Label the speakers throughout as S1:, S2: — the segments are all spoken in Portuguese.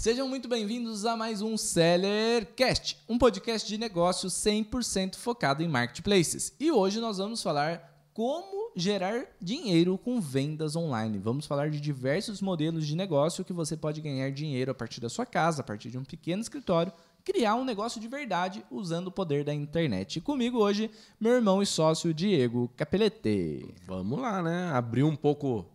S1: Sejam muito bem-vindos a mais um Sellercast, um podcast de negócios 100% focado em marketplaces. E hoje nós vamos falar como gerar dinheiro com vendas online. Vamos falar de diversos modelos de negócio que você pode ganhar dinheiro a partir da sua casa, a partir de um pequeno escritório, criar um negócio de verdade usando o poder da internet. E comigo hoje, meu irmão e sócio Diego Capelete.
S2: Vamos lá, né? Abrir um pouco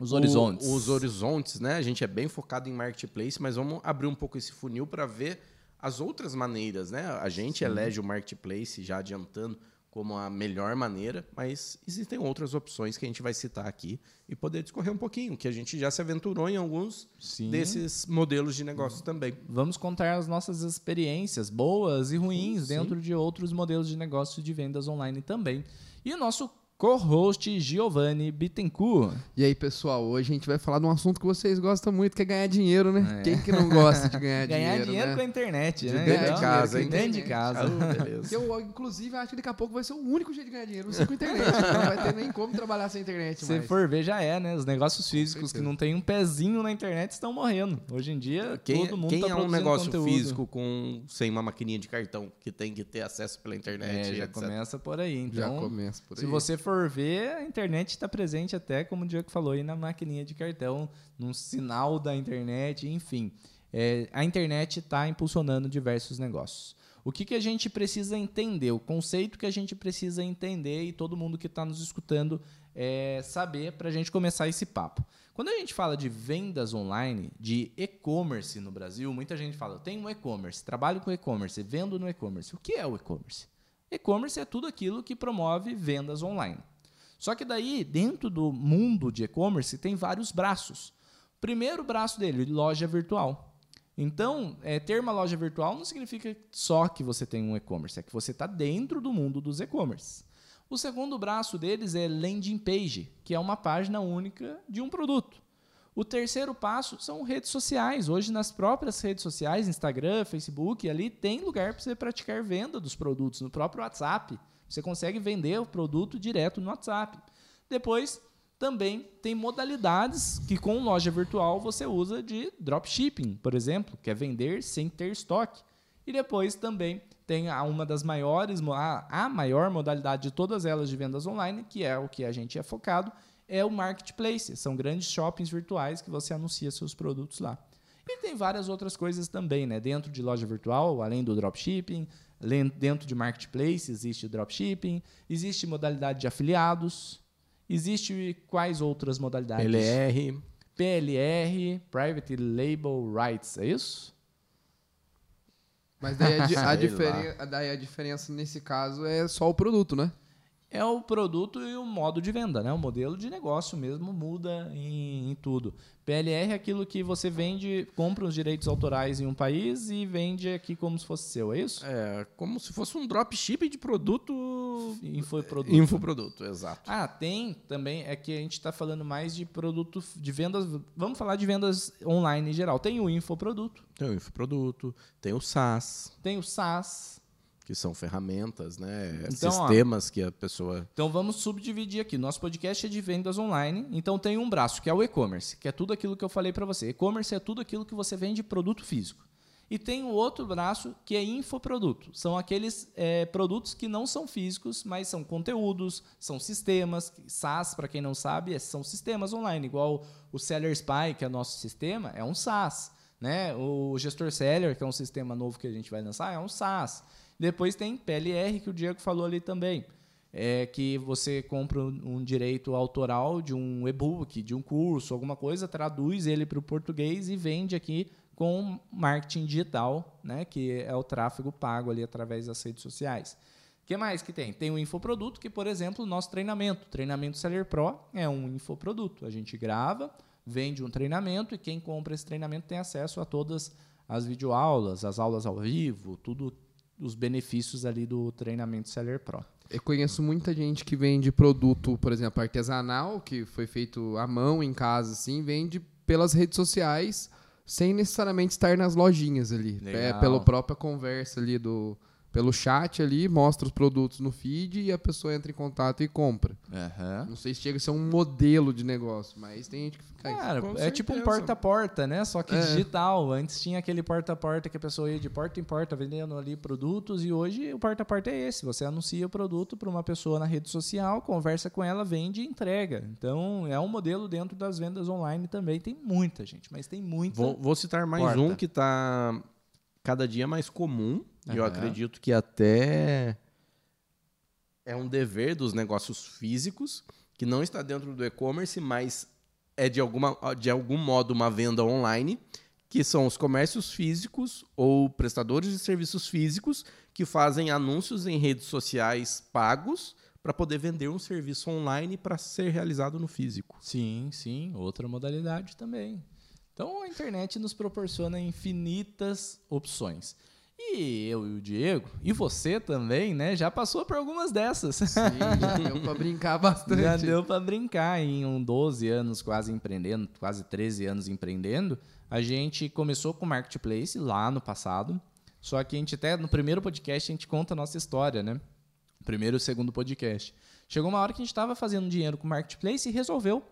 S1: os horizontes.
S2: O, os horizontes, né? A gente é bem focado em marketplace, mas vamos abrir um pouco esse funil para ver as outras maneiras, né? A gente Sim. elege o marketplace já adiantando como a melhor maneira, mas existem outras opções que a gente vai citar aqui e poder discorrer um pouquinho, que a gente já se aventurou em alguns Sim. desses modelos de negócio também.
S1: Vamos contar as nossas experiências boas e ruins Sim. dentro de outros modelos de negócio de vendas online também. E o nosso co-host Giovanni Bittencourt.
S3: E aí, pessoal, hoje a gente vai falar de um assunto que vocês gostam muito, que é ganhar dinheiro, né? É. Quem que não gosta de ganhar, dinheiro?
S1: Ganhar dinheiro
S3: né?
S1: com a internet, de né?
S2: Dentro de casa,
S1: hein? Dentro de casa.
S3: Oh, eu, inclusive, acho que daqui a pouco vai ser o único jeito de ganhar dinheiro, você com a internet. não vai ter nem como trabalhar sem internet.
S1: Se for ver, já é, né? Os negócios físicos que não tem um pezinho na internet estão morrendo. Hoje em dia,
S2: quem,
S1: todo mundo
S2: quem
S1: tá
S2: é um negócio conteúdo. físico com sem uma maquininha de cartão que tem que ter acesso pela internet?
S1: É, já
S2: etc.
S1: começa por aí. Então,
S3: já começa por aí.
S1: Se você for ver, internet está presente até, como o Diego falou, aí na maquininha de cartão, num sinal da internet, enfim. É, a internet está impulsionando diversos negócios. O que, que a gente precisa entender? O conceito que a gente precisa entender e todo mundo que está nos escutando é, saber para a gente começar esse papo. Quando a gente fala de vendas online, de e-commerce no Brasil, muita gente fala: eu tenho um e-commerce, trabalho com e-commerce, vendo no e-commerce. O que é o e-commerce? E-commerce é tudo aquilo que promove vendas online. Só que daí, dentro do mundo de e-commerce, tem vários braços. Primeiro braço dele, loja virtual. Então, é, ter uma loja virtual não significa só que você tem um e-commerce, é que você está dentro do mundo dos e-commerce. O segundo braço deles é landing page, que é uma página única de um produto. O terceiro passo são redes sociais. Hoje, nas próprias redes sociais, Instagram, Facebook, ali tem lugar para você praticar venda dos produtos, no próprio WhatsApp. Você consegue vender o produto direto no WhatsApp. Depois, também tem modalidades que com loja virtual você usa de dropshipping, por exemplo, que é vender sem ter estoque. E depois também tem uma das maiores, a maior modalidade de todas elas de vendas online, que é o que a gente é focado, é o marketplace. São grandes shoppings virtuais que você anuncia seus produtos lá. E tem várias outras coisas também, né? Dentro de loja virtual, além do dropshipping, Dentro de marketplace existe dropshipping, existe modalidade de afiliados, existe quais outras modalidades?
S2: PLR.
S1: PLR, Private Label Rights, é isso?
S3: Mas daí a, a, diferen daí a diferença nesse caso é só o produto, né?
S1: É o produto e o modo de venda, né? O modelo de negócio mesmo muda em, em, tudo. PLR é aquilo que você vende, compra os direitos autorais em um país e vende aqui como se fosse seu, é isso?
S2: É, como se fosse um dropship de produto...
S1: Infoproduto.
S2: Infoproduto, exato.
S1: Ah, tem também, é que a gente está falando mais de produto, de vendas, vamos falar de vendas online em geral. Tem o infoproduto.
S2: Tem o infoproduto, tem o SaaS.
S1: Tem o SaaS
S2: que são ferramentas, né? Então, sistemas ó, que a pessoa.
S1: Então vamos subdividir aqui. Nosso podcast é de vendas online, então tem um braço que é o e-commerce, que é tudo aquilo que eu falei para você. E-commerce é tudo aquilo que você vende produto físico. E tem o outro braço que é infoproduto. São aqueles é, produtos que não são físicos, mas são conteúdos, são sistemas. SaaS, para quem não sabe, é, são sistemas online, igual o Seller Spy, que é nosso sistema, é um SaaS. Né? O Gestor Seller, que é um sistema novo que a gente vai lançar, é um SaaS. Depois tem PLR, que o Diego falou ali também. É que você compra um direito autoral de um e-book, de um curso, alguma coisa, traduz ele para o português e vende aqui com marketing digital, né, que é o tráfego pago ali através das redes sociais. O que mais que tem? Tem o infoproduto, que, por exemplo, o nosso treinamento. O treinamento Seller Pro é um infoproduto. A gente grava, vende um treinamento e quem compra esse treinamento tem acesso a todas as videoaulas, as aulas ao vivo, tudo os benefícios ali do treinamento Seller Pro.
S3: Eu conheço muita gente que vende produto, por exemplo, artesanal, que foi feito à mão em casa, assim, vende pelas redes sociais, sem necessariamente estar nas lojinhas ali. É, pela própria conversa ali do, pelo chat ali, mostra os produtos no feed e a pessoa entra em contato e compra.
S1: Aham.
S3: Não sei se chega a ser um modelo de negócio, mas tem gente que fica. "Ah,
S1: Cara, é tipo um
S2: certeza.
S1: porta a porta, né? Só que
S3: É.
S1: digital. Antes tinha aquele porta a porta que a pessoa ia de porta em porta vendendo ali produtos e hoje o porta a porta é esse. Você anuncia o produto para uma pessoa na rede social, conversa com ela, vende e entrega. Então é um modelo dentro das vendas online também. Tem muita gente, mas tem muita.
S2: Vou, vou citar mais
S1: Porta.
S2: um que está cada dia mais comum. E eu acredito que até é um dever dos negócios físicos, que não está dentro do e-commerce, mas é de, alguma, de algum modo uma venda online, que são os comércios físicos ou prestadores de serviços físicos que fazem anúncios em redes sociais pagos para poder vender um serviço online para ser realizado no físico.
S1: Sim, sim, outra modalidade também. Então a internet nos proporciona infinitas opções. E eu e o Diego, e você também, né, já passou por algumas dessas.
S3: Sim, já deu pra brincar bastante.
S1: Já deu para brincar em um 12 anos quase empreendendo, quase 13 anos empreendendo. A gente começou com marketplace lá no passado. Só que a gente até no primeiro podcast a gente conta a nossa história, né? Primeiro e segundo podcast. Chegou uma hora que a gente estava fazendo dinheiro com marketplace e resolveu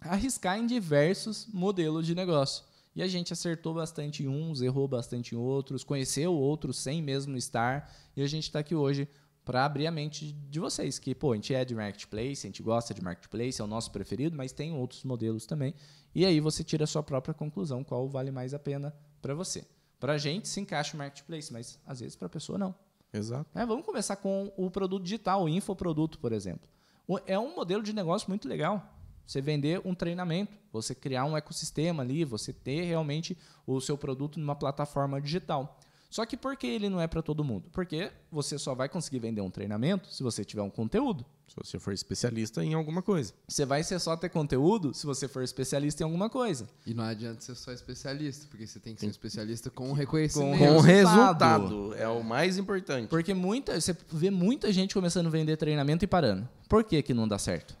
S1: arriscar em diversos modelos de negócio. E a gente acertou bastante em uns, errou bastante em outros, conheceu outros sem mesmo estar. E a gente está aqui hoje para abrir a mente de vocês, que pô, a gente é de marketplace, a gente gosta de marketplace, é o nosso preferido, mas tem outros modelos também. E aí você tira a sua própria conclusão, qual vale mais a pena para você. Para a gente se encaixa o marketplace, mas às vezes para a pessoa não.
S2: Exato.
S1: É, vamos começar com o produto digital, o infoproduto, por exemplo. É um modelo de negócio muito legal. Você vender um treinamento, você criar um ecossistema ali, você ter realmente o seu produto numa plataforma digital. Só que por que ele não é para todo mundo? Porque você só vai conseguir vender um treinamento se você tiver um conteúdo.
S2: Se você for especialista em alguma coisa.
S1: Você vai ser só ter conteúdo se você for especialista em alguma coisa.
S3: E não adianta ser só especialista, porque você tem que ser um especialista com reconhecimento.
S2: Com
S1: resultado.
S2: resultado. É o mais importante.
S1: Porque muita, você vê muita gente começando a vender treinamento e parando. Por que, que não dá certo?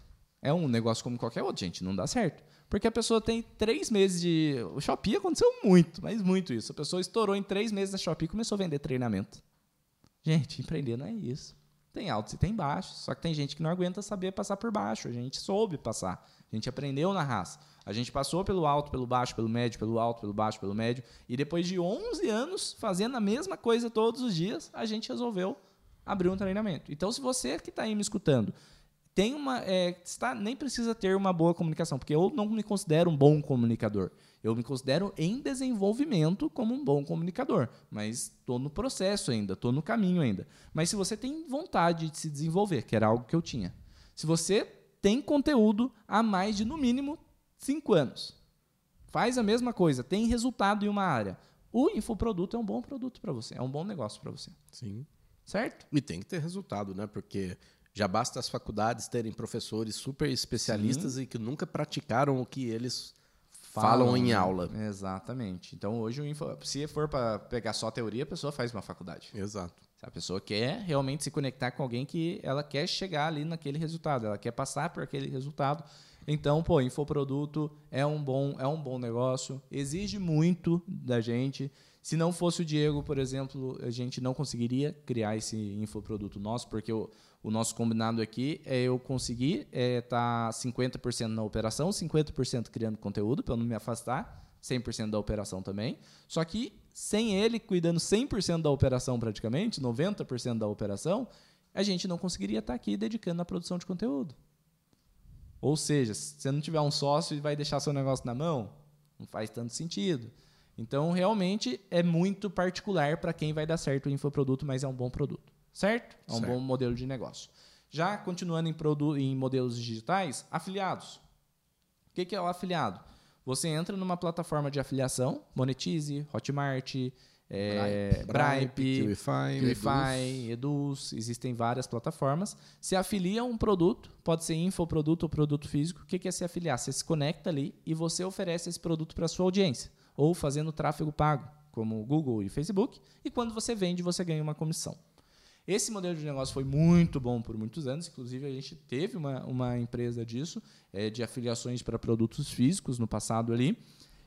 S1: É um negócio como qualquer outro, gente, não dá certo. Porque a pessoa tem três meses de. O Shopee aconteceu muito, mas muito isso. A pessoa estourou em três meses da Shopee e começou a vender treinamento. Gente, empreender não é isso. Tem altos e tem baixos. Só que tem gente que não aguenta saber passar por baixo. A gente soube passar. A gente aprendeu na raça. A gente passou pelo alto, pelo baixo, pelo médio, pelo alto, pelo baixo, pelo médio. E depois de 11 anos fazendo a mesma coisa todos os dias, a gente resolveu abrir um treinamento. Então, se você que está aí me escutando tem uma é, está nem precisa ter uma boa comunicação porque eu não me considero um bom comunicador eu me considero em desenvolvimento como um bom comunicador mas estou no processo ainda estou no caminho ainda mas se você tem vontade de se desenvolver que era algo que eu tinha se você tem conteúdo há mais de no mínimo cinco anos faz a mesma coisa tem resultado em uma área o infoproduto é um bom produto para você é um bom negócio para você
S2: Sim.
S1: certo
S2: E tem que ter resultado, né? Porque já basta as faculdades terem professores super especialistas e que nunca praticaram o que eles falam, em
S1: né?
S2: aula.
S1: Exatamente. Então hoje se for para pegar só teoria, a pessoa faz uma faculdade.
S2: Exato.
S1: A pessoa quer realmente se conectar com alguém que ela quer chegar ali naquele resultado, ela quer passar por aquele resultado. Então, pô, infoproduto é um bom, é um bom negócio, exige muito da gente. Se não fosse o Diego, por exemplo, a gente não conseguiria criar esse infoproduto nosso, porque o, o nosso combinado aqui é eu conseguir estar tá 50% na operação, 50% criando conteúdo, para eu não me afastar, 100% da operação também. Só que sem ele cuidando 100% da operação praticamente, 90% da operação, a gente não conseguiria estar aqui dedicando à produção de conteúdo. Ou seja, se você não tiver um sócio e vai deixar seu negócio na mão, não faz tanto sentido. Então, realmente, é muito particular para quem vai dar certo o infoproduto, mas é um bom produto. Certo? É um
S2: Certo.
S1: bom modelo de negócio. Já continuando em, em modelos digitais, afiliados. O que, que é o afiliado? Você entra numa plataforma de afiliação, Monetize, Hotmart, é, Bripe,
S2: QIFI,
S1: QIFI, Eduz, existem várias plataformas. Se afilia a um produto, pode ser infoproduto ou produto físico. O que que é se afiliar? Você se conecta ali e você oferece esse produto para a sua audiência, ou fazendo tráfego pago, como o Google e Facebook, e quando você vende, você ganha uma comissão. Esse modelo de negócio foi muito bom por muitos anos, inclusive a gente teve uma, uma empresa disso, é, de afiliações para produtos físicos no passado ali.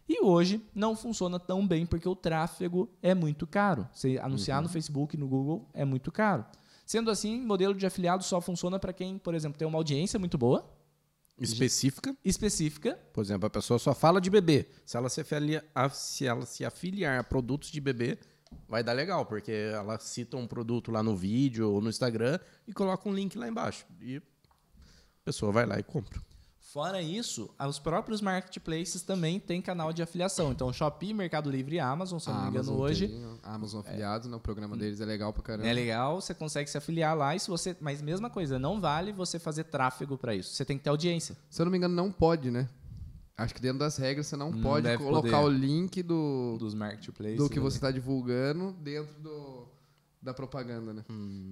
S1: E hoje não funciona tão bem porque o tráfego é muito caro. Você anunciar
S2: Uhum.
S1: no Facebook, no Google, é muito caro. Sendo assim, modelo de afiliado só funciona para quem, por exemplo, tem uma audiência muito boa,
S2: Específica.
S1: específica,
S2: Por exemplo, a pessoa só fala de bebê. Se ela se, afilia- se ela se afiliar a produtos de bebê, vai dar legal, porque ela cita um produto lá no vídeo ou no Instagram e coloca um link lá embaixo. E a pessoa vai lá e compra.
S1: Fora isso, os próprios marketplaces também têm canal de afiliação. Então, Shopee, Mercado Livre e Amazon, se eu não me engano, hoje
S3: tem, Amazon afiliados, né? O programa deles é legal pra caramba.
S1: é legal, você consegue se afiliar lá e se você, mas mesma coisa, não vale você fazer tráfego para isso. Você tem que ter audiência.
S3: Se eu não me engano, não pode, né? Acho que dentro das regras você não,
S1: Não
S3: pode
S1: deve
S3: colocar
S1: poder.
S3: o link do,
S1: dos marketplaces.
S3: do que
S1: ali.
S3: você está divulgando dentro do, da propaganda, né?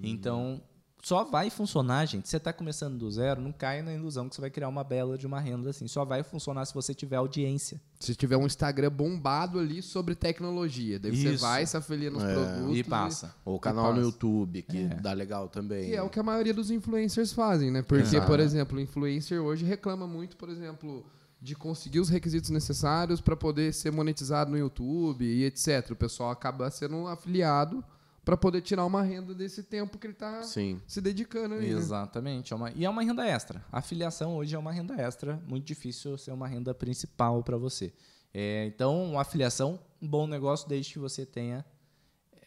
S1: Então, só vai funcionar, gente. Você está começando do zero, não caia na ilusão que você vai criar uma bela de uma renda assim. Só vai funcionar se você tiver audiência.
S3: Se tiver um Instagram bombado ali sobre tecnologia, daí você
S1: Isso.
S3: vai se afilia nos
S2: É.
S3: produtos.
S1: E passa.
S2: Ou canal no
S3: passa.
S2: YouTube, que dá legal também.
S3: E é o que a maioria dos influencers fazem, né? Porque,
S2: Exato.
S3: por exemplo, o influencer hoje reclama muito, por exemplo, de conseguir os requisitos necessários para poder ser monetizado no YouTube e etc. O pessoal acaba sendo um afiliado para poder tirar uma renda desse tempo que ele está
S2: Sim.
S3: se dedicando ali, né?
S1: Exatamente. É uma, e é uma renda extra. A afiliação hoje é uma renda extra. Muito difícil ser uma renda principal para você. É, então, uma afiliação, um bom negócio desde que você tenha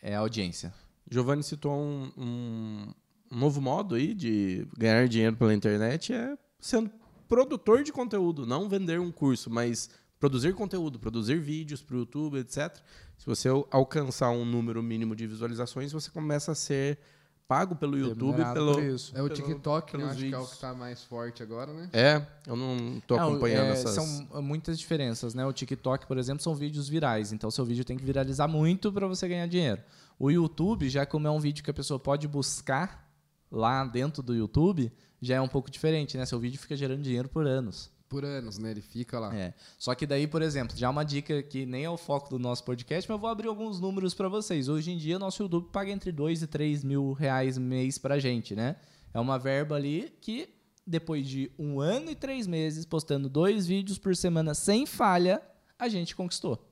S1: é, audiência.
S2: Giovanni citou um, um- um novo modo aí de ganhar dinheiro pela internet, é sendo produtor de conteúdo, não vender um curso, mas produzir conteúdo, produzir vídeos para o YouTube, etc. Se você al- alcançar um número mínimo de visualizações, você começa a ser pago pelo YouTube, pelo
S1: isso.
S3: É o
S2: pelo-
S3: TikTok, né?
S2: pelos
S3: Acho que é o que está mais forte agora, né?
S2: É, eu não estou acompanhando
S1: é,
S2: essas.
S1: São muitas diferenças, né? O TikTok, por exemplo, são vídeos virais. Então, seu vídeo tem que viralizar muito para você ganhar dinheiro. O YouTube, já como é um vídeo que a pessoa pode buscar lá dentro do YouTube, já é um pouco diferente, né? Seu vídeo fica gerando dinheiro por anos.
S3: Por anos, né? Ele fica lá.
S1: É. Só que daí, por exemplo, já uma dica que nem é o foco do nosso podcast, mas eu vou abrir alguns números para vocês. Hoje em dia, nosso YouTube paga entre 2 e 3 mil reais mês pra gente, né? É uma verba ali que, depois de um ano e três meses, postando dois vídeos por semana sem falha, a gente conquistou.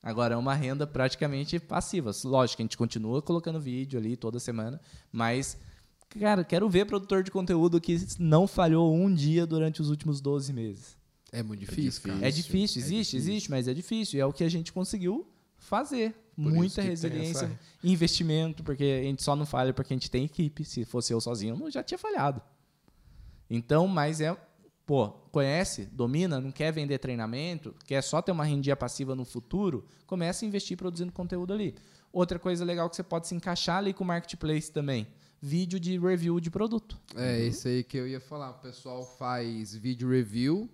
S1: Agora é uma renda praticamente passiva. Lógico a gente continua colocando vídeo ali toda semana, mas, cara, quero ver produtor de conteúdo que não falhou um dia durante os últimos 12 meses.
S3: É muito difícil, cara.
S1: É difícil,
S3: é
S1: existe,
S3: difícil.
S1: existe, mas é difícil. E é o que a gente conseguiu fazer.
S2: Por
S1: Muita resiliência,
S2: essa-
S1: investimento, porque a gente só não falha porque a gente tem equipe. Se fosse eu sozinho, eu já tinha falhado. Então, mas é. Pô, conhece, domina, não quer vender treinamento, quer só ter uma rendia passiva no futuro, começa a investir produzindo conteúdo ali. Outra coisa legal que você pode se encaixar ali com o marketplace também. Vídeo de review de produto.
S3: É, isso aí que eu ia falar. O pessoal faz vídeo review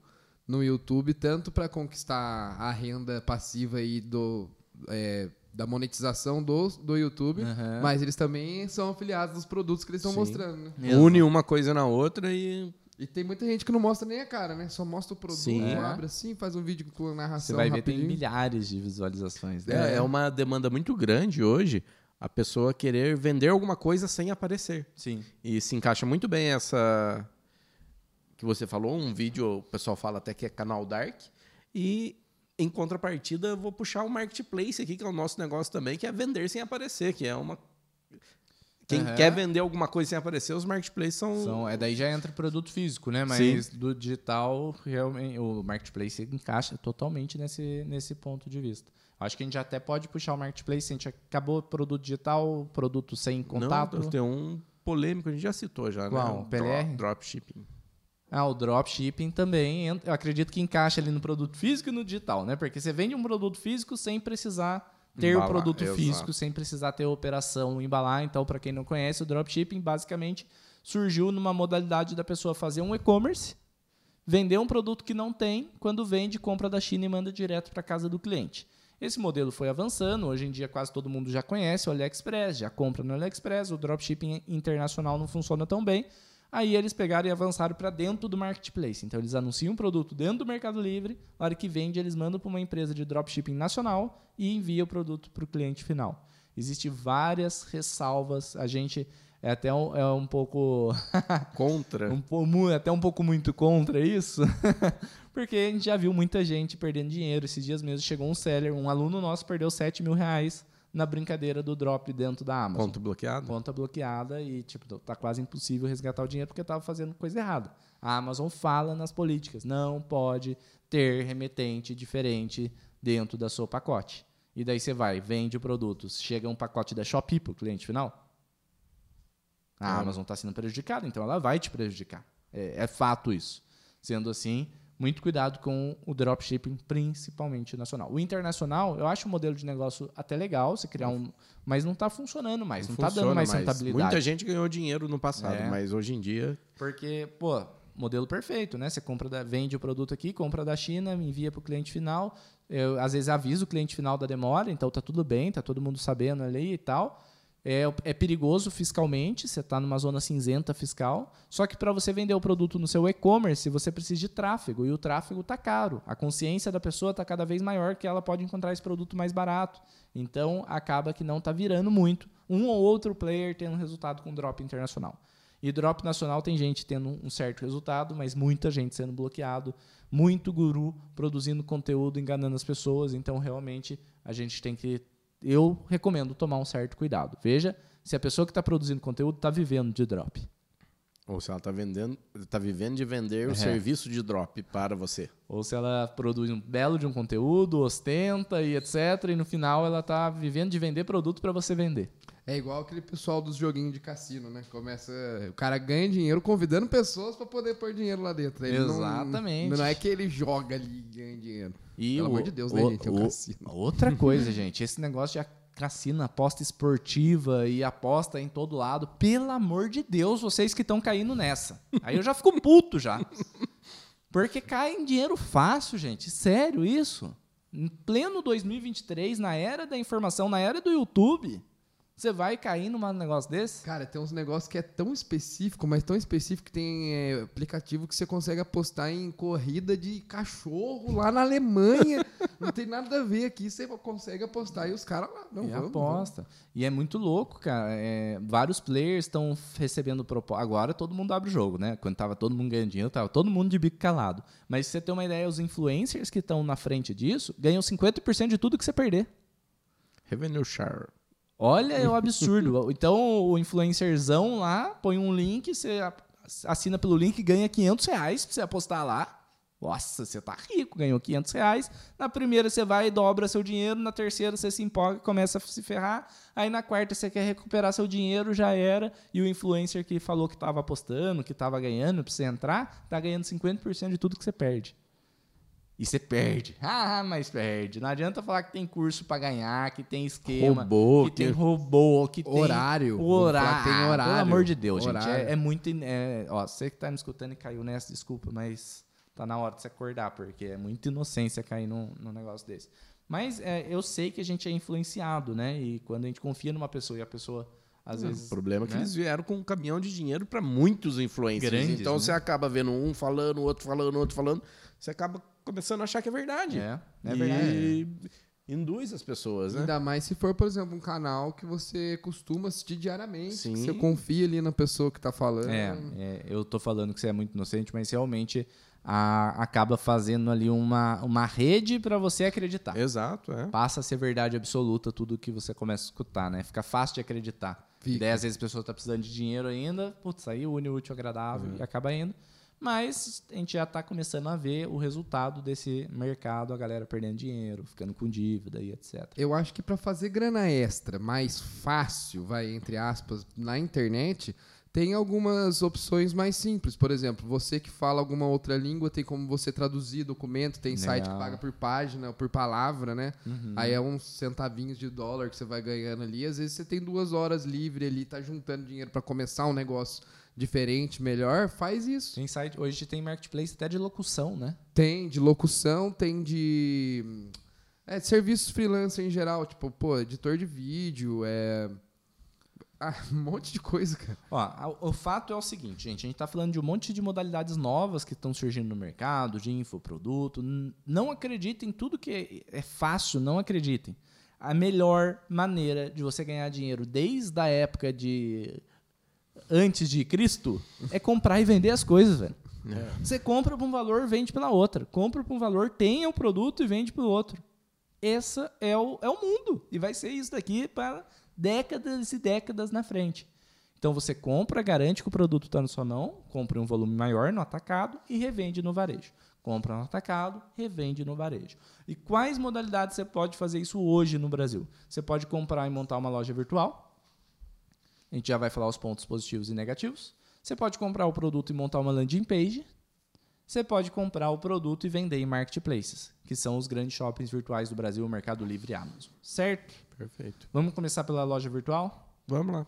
S3: no YouTube, tanto para conquistar a renda passiva aí do, é, da monetização do, do YouTube,
S1: Aham.
S3: mas eles também são afiliados dos produtos que eles estão mostrando, né?
S2: Une uma coisa na outra e
S3: E tem muita gente que não mostra nem a cara, né? Só mostra o produto,
S2: Sim.
S3: abre assim, faz um vídeo com
S1: Você
S3: narração
S1: vai ver, tem milhares de visualizações. né?
S2: É, é uma demanda muito grande hoje a pessoa querer vender alguma coisa sem aparecer.
S1: Sim.
S2: E se encaixa muito bem essa que você falou, um vídeo, o pessoal fala até que é canal dark. E em contrapartida, eu vou puxar o marketplace aqui, que é o nosso negócio também, que é vender sem aparecer, que é uma quem
S1: Aham.
S2: quer vender alguma coisa sem aparecer, os marketplaces são,
S1: São, é, daí já entra produto físico, né? Mas do digital, realmente, o marketplace encaixa totalmente nesse, nesse ponto de vista. Acho que a gente até pode puxar o marketplace, a gente acabou produto digital, produto sem contato.
S2: Não, tem um polêmico, a gente já citou já,
S1: Qual?
S2: né?
S1: PLR?
S2: Drop, dropshipping.
S1: Ah, o dropshipping também, eu acredito que encaixa ali no produto físico e no digital, né? Porque você vende um produto físico sem precisar ter
S2: Embalar,
S1: o produto
S2: exato.
S1: físico, sem precisar ter a operação embalar. Então, para quem não conhece, o dropshipping basicamente surgiu numa modalidade da pessoa fazer um e-commerce, vender um produto que não tem, quando vende, compra da China e manda direto para casa do cliente. Esse modelo foi avançando, hoje em dia quase todo mundo já conhece o AliExpress, já compra no AliExpress, o dropshipping internacional não funciona tão bem. Aí eles pegaram e avançaram para dentro do marketplace. Então eles anunciam um produto dentro do Mercado Livre, na hora que vende, eles mandam para uma empresa de dropshipping nacional e envia o produto para o cliente final. Existem várias ressalvas. A gente é até um, é um pouco.
S2: Contra.
S1: um, mu- até um pouco muito contra isso. Porque a gente já viu muita gente perdendo dinheiro. Esses dias mesmo chegou um seller, um aluno nosso perdeu 7 mil reais na brincadeira do drop dentro da Amazon.
S2: Conta bloqueado.
S1: Conta bloqueada e, tipo, tá quase impossível resgatar o dinheiro porque tava fazendo coisa errada. A Amazon fala nas políticas, não pode ter remetente diferente dentro do seu pacote. E daí você vai, vende o produto, chega um pacote da Shopee para o cliente final. A
S2: É.
S1: Amazon está sendo prejudicada, então ela vai te prejudicar. É, é fato isso. Sendo assim, muito cuidado com o dropshipping, principalmente nacional. O internacional, eu acho o modelo de negócio até legal, você criar um. Mas não está funcionando mais, não está dando
S2: Funciona
S1: mais rentabilidade.
S2: Muita gente ganhou dinheiro no passado,
S1: É.
S2: mas hoje em dia.
S1: Porque, pô, modelo perfeito, né? Você compra da- vende o produto aqui, compra da China, envia para o cliente final. Eu, às vezes, aviso o cliente final da demora, então tá tudo bem, tá todo mundo sabendo ali e tal. É, é perigoso fiscalmente, você está numa zona cinzenta fiscal. Só que para você vender o produto no seu e-commerce, você precisa de tráfego, e o tráfego tá caro. A consciência da pessoa tá cada vez maior que ela pode encontrar esse produto mais barato. Então, acaba que não tá virando muito. Um ou outro player tendo resultado com drop internacional. E drop nacional tem gente tendo um certo resultado, mas muita gente sendo bloqueado, muito guru produzindo conteúdo, enganando as pessoas. Então, realmente, a gente tem que. Eu recomendo tomar um certo cuidado. Veja se a pessoa que está produzindo conteúdo está vivendo de drop.
S2: Ou se ela está vendendo, tá vivendo de vender o
S1: É.
S2: serviço de drop para você.
S1: Ou se ela produz um belo de um conteúdo, ostenta e etc. E no final ela está vivendo de vender produto para você vender.
S3: É igual aquele pessoal dos joguinhos de cassino, né? Começa. O cara ganha dinheiro convidando pessoas pra poder pôr dinheiro lá dentro. Ele não-
S1: Exatamente.
S3: Não, é que ele joga ali e ganha dinheiro.
S1: E
S3: Pelo
S1: o-
S3: amor de Deus, né,
S1: o-
S3: gente? É um
S1: o-
S3: cassino.
S1: Outra coisa, gente, esse negócio de cassino, aposta esportiva e aposta em todo lado, pelo amor de Deus, vocês que estão caindo nessa. Aí eu já fico puto já. Porque cai em dinheiro fácil, gente. Sério isso? Em pleno 2023, na era da informação, na era do YouTube, você vai cair num negócio desse?
S3: Cara, tem uns negócios que é tão específico, mas tão específico que tem é, aplicativo que você consegue apostar em corrida de cachorro lá na Alemanha. não tem nada a ver aqui, você consegue apostar e os caras lá. Não,
S1: e
S3: vamos,
S1: aposta. E é muito louco, cara. É, vários players estão recebendo proposta. Agora todo mundo abre o jogo, né? Quando tava todo mundo ganhando dinheiro, tava todo mundo de bico calado. Mas se você ter uma ideia, os influencers que estão na frente disso ganham 50% de tudo que você perder.
S2: Revenue share.
S1: Olha, é um absurdo. então o influencerzão lá põe um link, você assina pelo link e ganha 500 reais pra você apostar lá. Nossa, você tá rico, ganhou 500 reais. Na primeira você vai e dobra seu dinheiro, na terceira você se empolga e começa a se ferrar. Aí na quarta você quer recuperar seu dinheiro, já era. E o influencer que falou que tava apostando, que tava ganhando pra você entrar, tá ganhando 50% de tudo que você perde. E você perde. Ah, mas perde. Não adianta falar que tem curso pra ganhar, que tem esquema,
S2: Robô,
S1: que tem
S2: que-
S1: robô, que tem
S3: Horário. falar
S1: horário.
S3: tem horário.
S1: Pelo amor de Deus, gente.
S3: Horário.
S1: É, é muito. é- ó, você que tá me escutando e caiu nessa, desculpa, mas tá na hora de você acordar, porque é muita inocência cair num, num negócio desse. Mas é, eu sei que a gente é influenciado, né? E quando a gente confia numa pessoa e a pessoa, às vezes.
S2: O problema é que
S1: né?
S2: eles vieram com um caminhão de dinheiro para muitos influencers.
S1: Grandes,
S2: então
S1: né?
S2: você acaba vendo um falando, o outro falando, o outro falando. Você acaba começando a achar que é verdade.
S1: É, é
S2: e
S1: verdade.
S2: induz as pessoas, né?
S3: Ainda mais se for, por exemplo, um canal que você costuma assistir diariamente.
S2: Sim.
S3: que Você confia ali na pessoa que tá falando.
S1: É, é, eu tô falando que você é muito inocente, mas realmente a- acaba fazendo ali uma, uma rede para você acreditar.
S2: Exato, é.
S1: Passa a ser verdade absoluta tudo que você começa a escutar, né? Fica fácil de acreditar.
S3: Fica.
S1: E daí, às vezes, a pessoa tá precisando de dinheiro ainda, putz, aí une o útil agradável e acaba indo. Mas a gente já tá começando a ver o resultado desse mercado, a galera perdendo dinheiro, ficando com dívida e etc.
S3: Eu acho que para fazer grana extra mais fácil, vai entre aspas, na internet, tem algumas opções mais simples. Por exemplo, você que fala alguma outra língua, tem como você traduzir documento, tem site que
S1: Legal.
S3: paga por página, por palavra, né?
S1: Uhum.
S3: Aí é uns centavinhos de dólar que você vai ganhando ali. Às vezes você tem duas horas livre ali, tá juntando dinheiro para começar um negócio diferente, melhor, faz isso.
S1: Tem site, hoje tem marketplace até de locução, né?
S3: Tem de locução, tem de. É, de serviços freelancer em geral, tipo, pô, editor de vídeo, é. Ah, um monte de coisa, cara.
S1: Ó, o fato é o seguinte, gente, a gente está falando de um monte de modalidades novas que estão surgindo no mercado, de infoproduto. Não acreditem em tudo que é- é fácil, não acreditem. A melhor maneira de você ganhar dinheiro desde a época de antes de Cristo é comprar e vender as coisas, velho.
S2: É.
S1: Você compra por um valor, vende pela outra. Compra por um valor, tem o produto e vende pelo outro. Esse é o, é o mundo. E vai ser isso daqui para décadas e décadas na frente. Então você compra, garante que o produto está na sua mão, compra em um volume maior no atacado e revende no varejo. Compra no atacado, revende no varejo. E quais modalidades você pode fazer isso hoje no Brasil? Você pode comprar e montar uma loja virtual. A gente já vai falar os pontos positivos e negativos. Você pode comprar o produto e montar uma landing page. Você pode comprar o produto e vender em marketplaces, que são os grandes shoppings virtuais do Brasil, o Mercado Livre e Amazon. Certo?
S2: Perfeito.
S1: Vamos começar pela loja virtual?
S2: Vamos lá.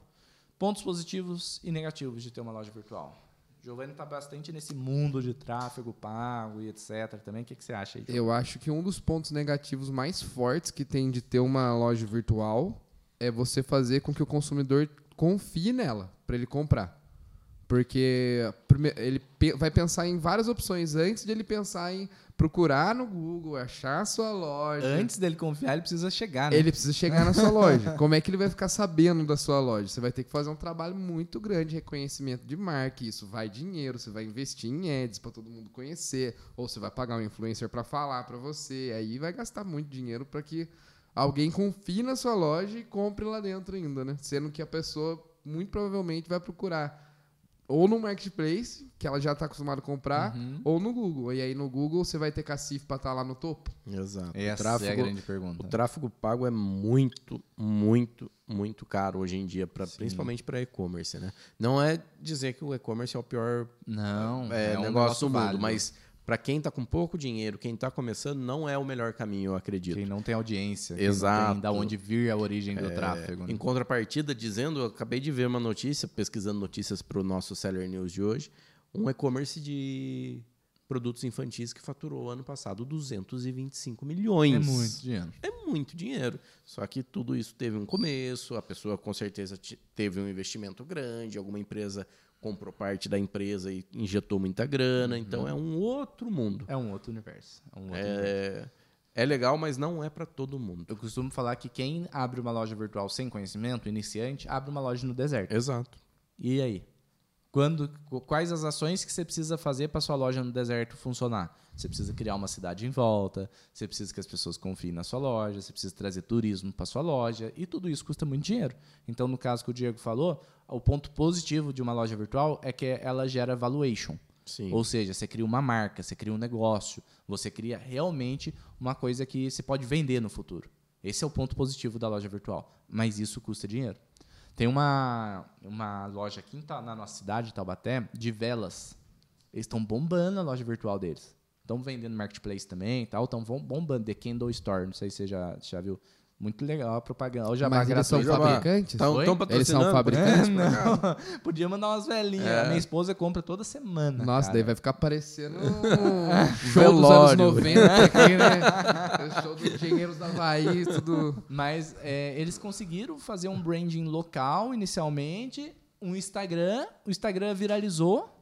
S1: Pontos positivos e negativos de ter uma loja virtual. Giovanni está bastante nesse mundo de tráfego pago e etc. Também. O que, que você acha aí? Giovanni?
S3: Eu acho que um dos pontos negativos mais fortes que tem de ter uma loja virtual é você fazer com que o consumidor confie nela para ele comprar. Porque ele vai pensar em várias opções antes de ele pensar em procurar no Google, achar a sua loja.
S1: Antes dele confiar, ele precisa chegar, né?
S3: Ele precisa chegar na sua loja. Como é que ele vai ficar sabendo da sua loja? Você vai ter que fazer um trabalho muito grande de reconhecimento de marca. Isso vai dinheiro, você vai investir em ads para todo mundo conhecer, ou você vai pagar um influencer para falar para você. Aí vai gastar muito dinheiro para que alguém confie na sua loja e compre lá dentro ainda, né? Sendo que a pessoa muito provavelmente vai procurar ou no marketplace, que ela já está acostumada a comprar,
S1: Uhum.
S3: ou no Google. E aí no Google você vai ter cacife para estar lá no topo.
S2: Exato.
S1: Essa
S2: o tráfego,
S1: é a grande
S2: o
S1: pergunta.
S2: tráfego pago é muito, muito, muito caro hoje em dia, pra, principalmente para e-commerce, né? Não é dizer que o e-commerce é o pior
S1: Não,
S2: é,
S1: é um
S2: negócio
S1: negócio
S2: do mundo,
S1: válido.
S2: mas para quem está com pouco dinheiro, quem está começando, não é o melhor caminho, eu acredito.
S1: Quem não tem audiência,
S2: Exato.
S1: não tem da onde vir a origem do tráfego. né?
S2: Em contrapartida, dizendo, eu acabei de ver uma notícia, pesquisando notícias para o nosso Seller News de hoje, um e-commerce de produtos infantis que faturou ano passado 225 milhões.
S1: É muito dinheiro.
S2: É muito dinheiro. Só que tudo isso teve um começo, a pessoa com certeza teve um investimento grande, alguma empresa comprou parte da empresa e injetou muita grana, então é um outro mundo.
S1: É um outro universo. É um outro universo.
S2: É, é legal, mas não é para todo mundo.
S1: Eu costumo falar que quem abre uma loja virtual sem conhecimento, iniciante, abre uma loja no deserto.
S2: Exato.
S1: E aí? Quando, qu- quais as ações que você precisa fazer para sua loja no deserto funcionar? Você precisa criar uma cidade em volta, você precisa que as pessoas confiem na sua loja, você precisa trazer turismo para sua loja, e tudo isso custa muito dinheiro. Então, no caso que o Diego falou, o ponto positivo de uma loja virtual é que ela gera valuation.
S2: Sim.
S1: Ou seja, você cria uma marca, você cria um negócio, você cria realmente uma coisa que você pode vender no futuro. Esse é o ponto positivo da loja virtual. Mas isso custa dinheiro. Tem uma, uma loja aqui na nossa cidade, Taubaté, de velas. Eles estão bombando a loja virtual deles. Estão vendendo marketplace também e tal. Estão bombando. The Candle Store. Não sei se você já, já viu. Muito legal a propaganda. O jabá
S3: Mas eles são fabricantes?
S2: Tão, tão
S3: Eles são
S2: patrocinando,
S3: fabricantes?
S1: Não, podia mandar umas velhinhas. A minha esposa compra toda semana.
S3: Nossa,
S1: cara.
S3: daí vai ficar parecendo um show dos anos
S2: Velório.
S3: 90 aqui, né? O show dos engenheiros da Havaí, tudo.
S1: Mas é, eles conseguiram fazer um branding local inicialmente, um Instagram, o Instagram viralizou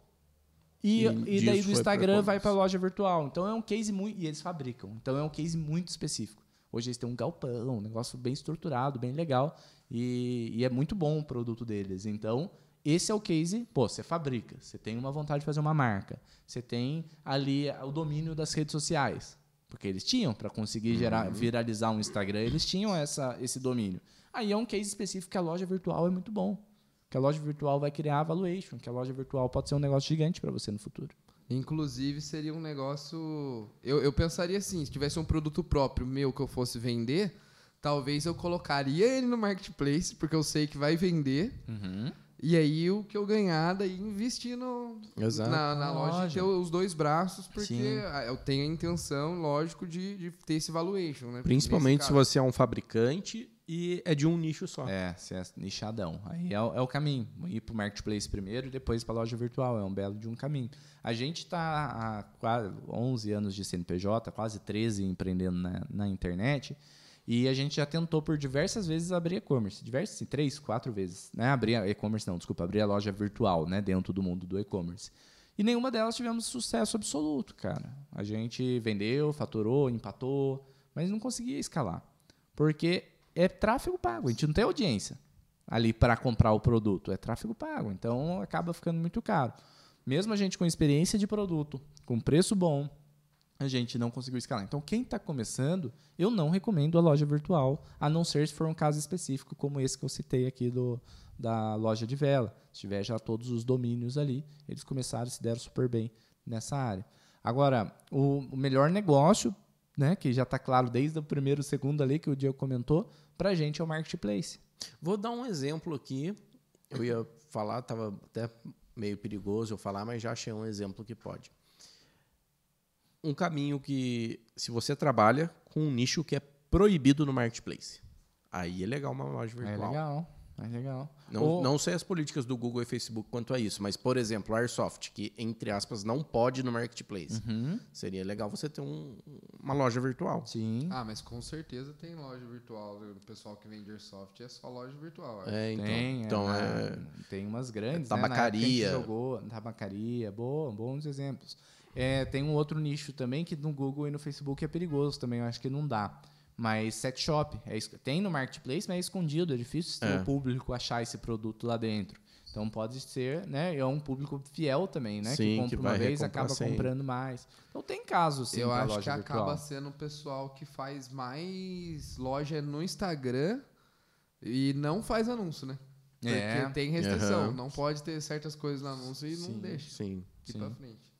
S1: e,
S2: E
S1: e daí do Instagram vai para a loja virtual. Então é um case muito. E eles fabricam. Então é um case muito específico. Hoje eles têm um galpão, um negócio bem estruturado, bem legal. E, e é muito bom o produto deles. Então, esse é o case. Pô, você fabrica, você tem uma vontade de fazer uma marca, você tem ali o domínio das redes sociais. Porque eles tinham, para conseguir gerar, viralizar um Instagram, eles tinham essa, esse domínio. Aí é um case específico que a loja virtual é muito bom. Que a loja virtual vai criar valuation, que a loja virtual pode ser um negócio gigante para você no futuro.
S3: Inclusive, seria um negócio. Eu, eu pensaria assim: se tivesse um produto próprio meu que eu fosse vender, talvez eu colocaria ele no marketplace, porque eu sei que vai vender. E aí o que eu ganhar, daí investir no,
S2: Exato.
S3: na, na loja
S1: Loja.
S3: ter os dois braços, porque
S1: Sim.
S3: eu tenho a intenção, lógico, de, de ter esse valuation. Né?
S2: Principalmente se você é um fabricante e é de um nicho só.
S1: É, se é nichadão. Aí é, o- é o caminho. Ir para o marketplace primeiro e depois para a loja virtual. É um belo de um caminho. A gente está há quase 11 anos de CNPJ, quase 13 empreendendo na, na internet. E a gente já tentou por diversas vezes abrir e-commerce. Diversas, três, quatro vezes. Né? Abrir e-commerce, não, desculpa, abrir a loja virtual né? dentro do mundo do e-commerce. E nenhuma delas tivemos sucesso absoluto, cara. A gente vendeu, faturou, empatou, mas não conseguia escalar. Porque é tráfego pago, a gente não tem audiência. ali para comprar o produto, é tráfego pago. Então acaba ficando muito caro. Mesmo a gente com experiência de produto, com preço bom, a gente não conseguiu escalar. Então, quem está começando, eu não recomendo a loja virtual, a não ser se for um caso específico, como esse que eu citei aqui do, da loja de vela. Se tiver já todos os domínios ali, eles começaram e se deram super bem nessa área. Agora, o, o melhor negócio, né, que já está claro desde o primeiro, segundo ali que o Diego comentou, para a gente é o marketplace.
S2: Vou dar um exemplo aqui. Eu ia falar, estava até meio perigoso eu falar, mas já achei um exemplo que pode. Um caminho que, se você trabalha com um nicho que é proibido no marketplace, aí é legal uma loja virtual.
S1: É legal. É legal.
S2: Não, Ou... não sei as políticas do Google e Facebook quanto a isso, mas, por exemplo, a Airsoft, que, entre aspas, não pode no marketplace. Uhum. Seria legal você ter um, uma loja virtual.
S3: Sim. Ah, mas com certeza tem loja virtual. O pessoal que vende Airsoft é só loja virtual.
S1: É, então. Tem, então é, é, tem umas grandes.
S2: É tabacaria.
S1: Né? jogou, tabacaria, boa, bons exemplos. É, tem um outro nicho também que no Google e no Facebook é perigoso também. Eu acho que não dá mas sex shop, é, tem no marketplace, mas é escondido, é difícil ter é. o público achar esse produto lá dentro. Então pode ser, né? É um público fiel também, né?
S2: Sim,
S1: que compra
S2: que
S1: uma vez acaba sim. comprando mais. Então tem casos sim.
S3: Eu acho
S1: que
S3: virtual. acaba sendo o pessoal que faz mais loja no Instagram e não faz anúncio, né? Porque é. tem restrição. Uhum. Não pode ter certas coisas no anúncio e sim, não deixa.
S2: Sim.
S3: Ir sim. pra frente.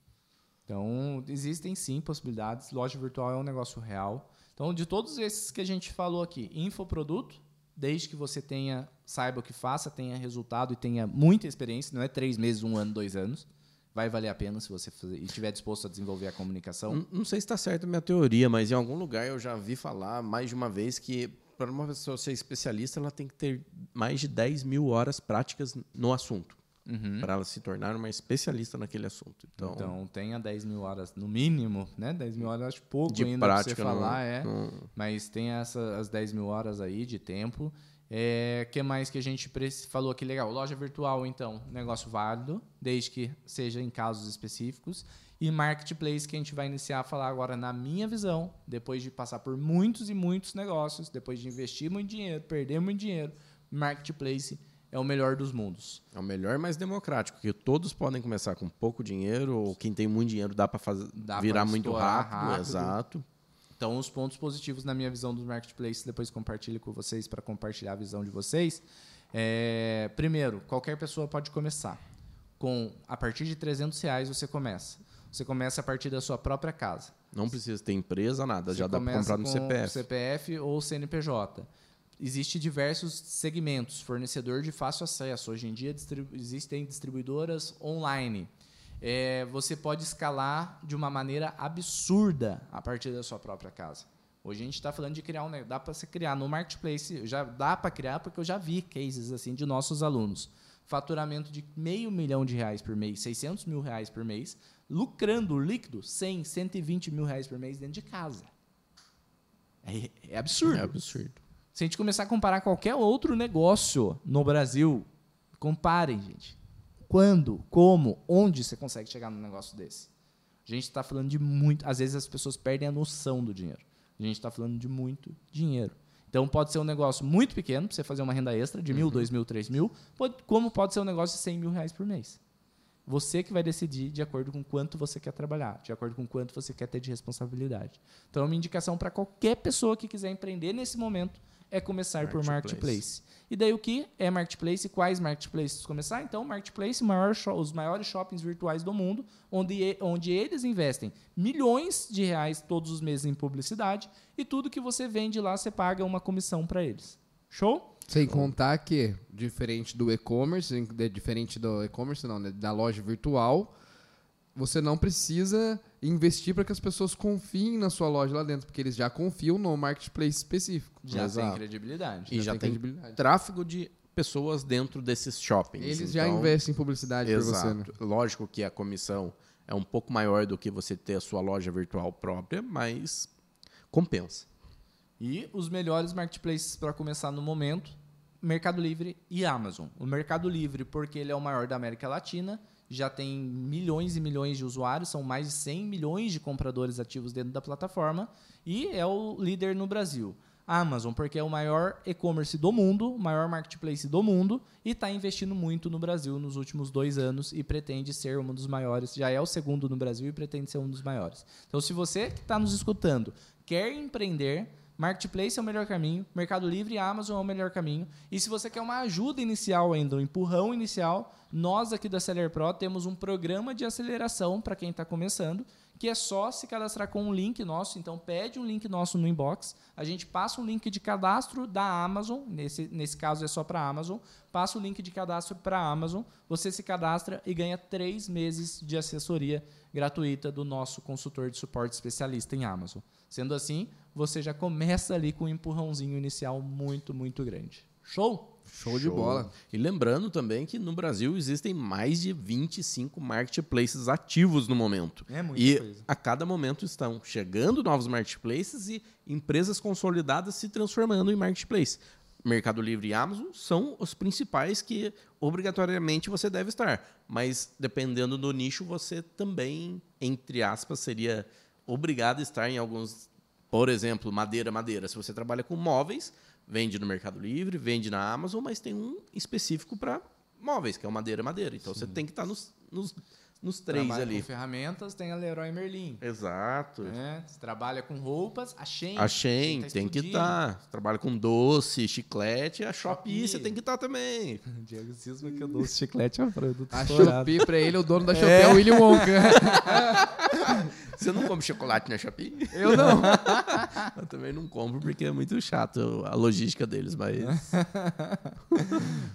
S1: Então, existem sim possibilidades. Loja virtual é um negócio real. Então, de todos esses que a gente falou aqui, infoproduto, desde que você tenha, saiba o que faça, tenha resultado e tenha muita experiência, não é três meses, um ano, dois anos. Vai valer a pena se você estiver disposto a desenvolver a comunicação.
S2: Não, não sei se está certo a minha teoria, mas em algum lugar eu já vi falar mais de uma vez que para uma pessoa ser especialista, ela tem que ter mais de 10 mil horas práticas no assunto uhum. para ela se tornar uma especialista naquele assunto. Então,
S1: então tenha 10 mil horas no mínimo, né? 10 mil horas acho pouco de ainda para você falar, é. Mas tem essa, as 10 mil horas aí de tempo. É, que mais que a gente falou aqui legal? Loja virtual, então, negócio válido, desde que seja em casos específicos. E marketplace, que a gente vai iniciar a falar agora, na minha visão, depois de passar por muitos e muitos negócios, depois de investir muito dinheiro, perder muito dinheiro, marketplace é o melhor dos mundos.
S2: É o melhor mais democrático, que todos podem começar com pouco dinheiro, ou quem tem muito dinheiro dá para virar muito rápido, rápido, Exato.
S1: Então, os pontos positivos na minha visão dos marketplaces, depois compartilho com vocês para compartilhar a visão de vocês. É, primeiro, qualquer pessoa pode começar. Com a partir de 300 reais você começa. Você começa a partir da sua própria casa.
S2: Não precisa ter empresa, nada. Você já dá para comprar no CPF.
S1: CPF ou CNPJ existe diversos segmentos, fornecedor de fácil acesso. Hoje em dia distribu existem distribuidoras online. É, você pode escalar de uma maneira absurda a partir da sua própria casa. Hoje a gente está falando de criar um dá para você criar no marketplace, já dá para criar porque eu já vi cases assim de nossos alunos, faturamento de meio milhão de reais por mês, 600 mil reais por mês, lucrando líquido 100, 120 mil reais por mês dentro de casa. É, é absurdo.
S2: É absurdo.
S1: Se a gente começar a comparar qualquer outro negócio no Brasil, comparem, gente. Quando, como, onde você consegue chegar num negócio desse? A gente está falando de muito. Às vezes as pessoas perdem a noção do dinheiro. A gente está falando de muito dinheiro. Então pode ser um negócio muito pequeno para você fazer uma renda extra de mil, uhum. dois mil, três mil, como pode ser um negócio de cem mil reais por mês. Você que vai decidir de acordo com quanto você quer trabalhar, de acordo com quanto você quer ter de responsabilidade. Então é uma indicação para qualquer pessoa que quiser empreender nesse momento é começar marketplace. por marketplace. E daí o que é marketplace? Quais marketplaces começar? Então, marketplace, maior os maiores shoppings virtuais do mundo, onde, onde eles investem milhões de reais todos os meses em publicidade e tudo que você vende lá você paga uma comissão para eles. Show?
S3: Sem contar que, diferente do e-commerce, diferente do e-commerce, não, né, da loja virtual, você não precisa investir para que as pessoas confiem na sua loja lá dentro, porque eles já confiam no marketplace específico.
S1: Já Exato. tem credibilidade.
S2: E já, já tem, credibilidade. tráfego de pessoas dentro desses shoppings.
S3: Eles
S2: então,
S3: já investem em publicidade para você. Né?
S2: Lógico que a comissão é um pouco maior do que você ter a sua loja virtual própria, mas compensa.
S1: E os melhores marketplaces para começar no momento, Mercado Livre e Amazon. O Mercado Livre, porque ele é o maior da América Latina, já tem milhões e milhões de usuários, são mais de 100 milhões de compradores ativos dentro da plataforma e é o líder no Brasil. Amazon, porque é o maior e-commerce do mundo, o maior marketplace do mundo e está investindo muito no Brasil nos últimos dois anos e pretende ser um dos maiores. Já é o segundo no Brasil e pretende ser um dos maiores. Então, se você que está nos escutando quer empreender, Marketplace é o melhor caminho, Mercado Livre e Amazon é o melhor caminho. E se você quer uma ajuda inicial ainda, um empurrão inicial, nós aqui da Seller Pro temos um programa de aceleração para quem está começando que é só se cadastrar com um link nosso. Então, pede um link nosso no inbox. A gente passa um link de cadastro da Amazon. Nesse, nesse caso, é só para a Amazon. Passa o link de cadastro para a Amazon. Você se cadastra e ganha três meses de assessoria gratuita do nosso consultor de suporte especialista em Amazon. Sendo assim, você já começa ali com um empurrãozinho inicial muito, muito grande. Show?
S3: Show de bola.
S2: E lembrando também que no Brasil existem mais de 25 marketplaces ativos no momento.
S1: É muita
S2: e
S1: coisa.
S2: a cada momento estão chegando novos marketplaces e empresas consolidadas se transformando em marketplace. Mercado Livre e Amazon são os principais que obrigatoriamente você deve estar. Mas dependendo do nicho, você também, entre aspas, seria obrigado a estar em alguns. Por exemplo, madeira, madeira. Se você trabalha com móveis, vende no Mercado Livre, vende na Amazon, mas tem um específico para móveis, que é o madeira, madeira. Então você tem que estar nos, nos, nos três
S1: Trabalha
S2: ali.
S1: com ferramentas, tem a Leroy Merlin.
S2: Exato.
S1: né? Você trabalha com roupas, a Shein.
S2: A Shein
S1: tá
S2: tem que estar. Trabalha com doce, chiclete, a Shopee,
S1: Shopee.
S2: você tem que estar também.
S1: Diego Cisma que eu dou chiclete a produto
S3: A
S1: estourado.
S3: Shopee, pra ele, o dono da Shopee é, o William Wonka.
S2: Você não come chocolate na Shopee?
S3: Eu não.
S2: Eu também não compro porque é muito chato a logística deles, mas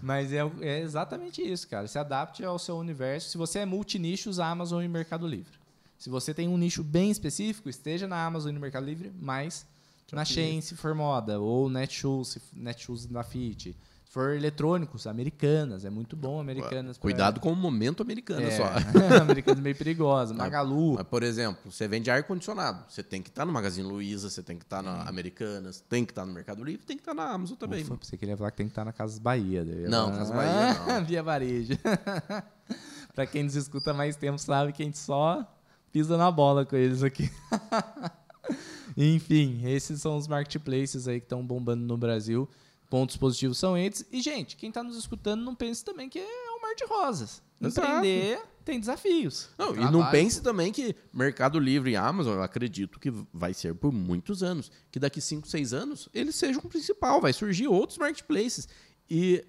S1: Mas é, é exatamente isso, cara. Se adapte ao seu universo. Se você é multinicho, usa Amazon e Mercado Livre. Se você tem um nicho bem específico, esteja na Amazon e no Mercado Livre, mas na Shein, se for moda, ou Netshoes, se Netshoes da Fit. Se for eletrônicos, Americanas, é muito bom Americanas. pra-
S2: cuidado com o momento americano
S1: é,
S2: só.
S1: Americanas meio perigosa. Magalu.
S2: Mas, por exemplo, você vende ar-condicionado. Você tem que estar no Magazine Luiza, você tem que estar na Americanas, tem que estar no Mercado Livre, tem que estar na Amazon também.
S1: Ufa, pensei que ele ia falar que tem que estar na Casas Bahia. ia
S2: Não,
S1: falar,
S2: Casas Bahia
S1: "Ah,
S2: não."
S1: Via Varejo. pra quem nos escuta há mais tempo, sabe que a gente só pisa na bola com eles aqui. Enfim, esses são os marketplaces aí que estão bombando no Brasil. Pontos positivos são esses. E, gente, quem está nos escutando não pense também que é um mar de rosas.
S2: Exato.
S1: Empreender tem desafios.
S2: Não, e não pense também que Mercado Livre e Amazon, eu acredito que vai ser por muitos anos. Que daqui 5, 6 anos eles sejam o principal, vai surgir outros marketplaces. E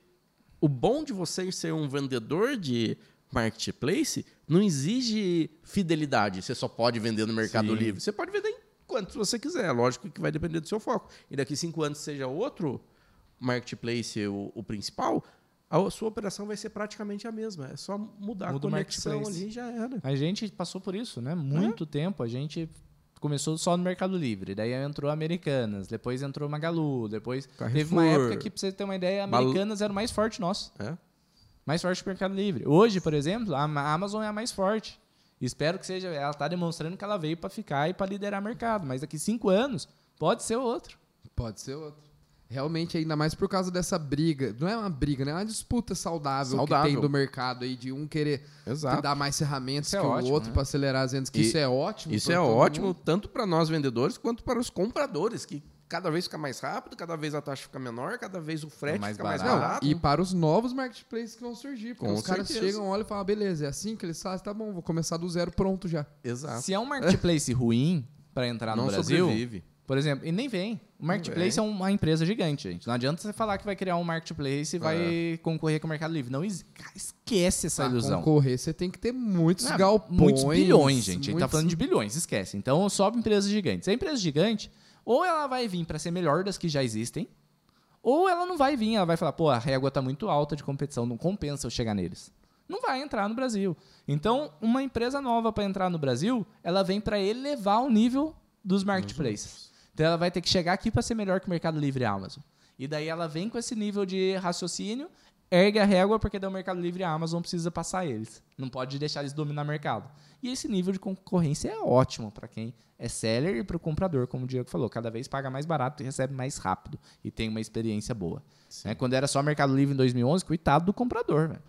S2: o bom de você ser um vendedor de marketplace não exige fidelidade. Você só pode vender no Mercado
S1: Sim.
S2: Livre. Você pode vender em quantos você quiser. Lógico que vai depender do seu foco. E daqui 5 anos seja outro marketplace o, o principal, a sua operação vai ser praticamente a mesma. É só mudar
S1: Muda
S2: a conexão ali e já era.
S1: A gente passou por isso, né? Muito tempo. A gente começou só no Mercado Livre, daí entrou Americanas, depois entrou Magalu, depois teve uma
S2: Carrefour.
S1: época que, pra você ter uma ideia,
S2: Balu-
S1: Americanas era o mais forte nosso.
S2: É?
S1: Mais forte que o Mercado Livre. Hoje, por exemplo, a Ama- Amazon é a mais forte. Espero que seja. Ela está demonstrando que ela veio para ficar e para liderar o mercado. Mas daqui cinco anos, pode ser outro.
S3: Pode ser outro. Realmente, ainda mais por causa dessa briga. Não é uma briga, né? É uma disputa saudável,
S2: Saudável.
S3: que tem do mercado aí, de um querer
S2: Exato.
S3: dar mais ferramentas
S1: Isso é
S3: que
S1: ótimo,
S3: o outro
S1: né?
S3: para acelerar as vendas. Que
S2: E
S3: isso é ótimo.
S2: Isso é ótimo
S3: mundo.
S2: tanto para nós vendedores quanto para os compradores, que cada vez fica mais rápido, cada vez a taxa fica menor, cada vez o frete
S1: mais
S2: fica mais
S1: barato.
S2: barato.
S3: E para os novos marketplaces que vão surgir. Porque
S2: Com
S3: os caras
S2: certeza.
S3: chegam, olham e falam, beleza, é assim que eles fazem, tá bom, vou começar do zero pronto já.
S2: Exato.
S1: Se é um marketplace ruim para entrar no
S2: Não
S1: Brasil,
S2: sobrevive.
S1: por exemplo, e nem vem. O marketplace é uma empresa gigante, gente. Não adianta você falar que vai criar um marketplace e vai concorrer com o Mercado Livre. Não esquece essa
S3: Pra
S1: ilusão.
S3: concorrer, você tem que ter muitos
S1: Ah,
S3: galpões.
S1: Muitos bilhões, gente. A gente tá
S3: muitos-
S1: falando de bilhões, esquece. Então, só empresas gigantes. A empresa gigante, ou ela vai vir para ser melhor das que já existem, ou ela não vai vir. Ela vai falar, pô, a régua tá muito alta de competição, não compensa eu chegar neles. Não vai entrar no Brasil. Então, uma empresa nova para entrar no Brasil, ela vem para elevar o nível dos marketplaces. Então, ela vai ter que chegar aqui para ser melhor que o Mercado Livre e a Amazon. E daí ela vem com esse nível de raciocínio, ergue a régua, porque daí o Mercado Livre e a Amazon precisa passar eles. Não pode deixar eles dominar o mercado. E esse nível de concorrência é ótimo para quem é seller e para o comprador, como o Diego falou. Cada vez paga mais barato e recebe mais rápido. E tem uma experiência boa. Né? Quando era só Mercado Livre em 2011, coitado do comprador, velho.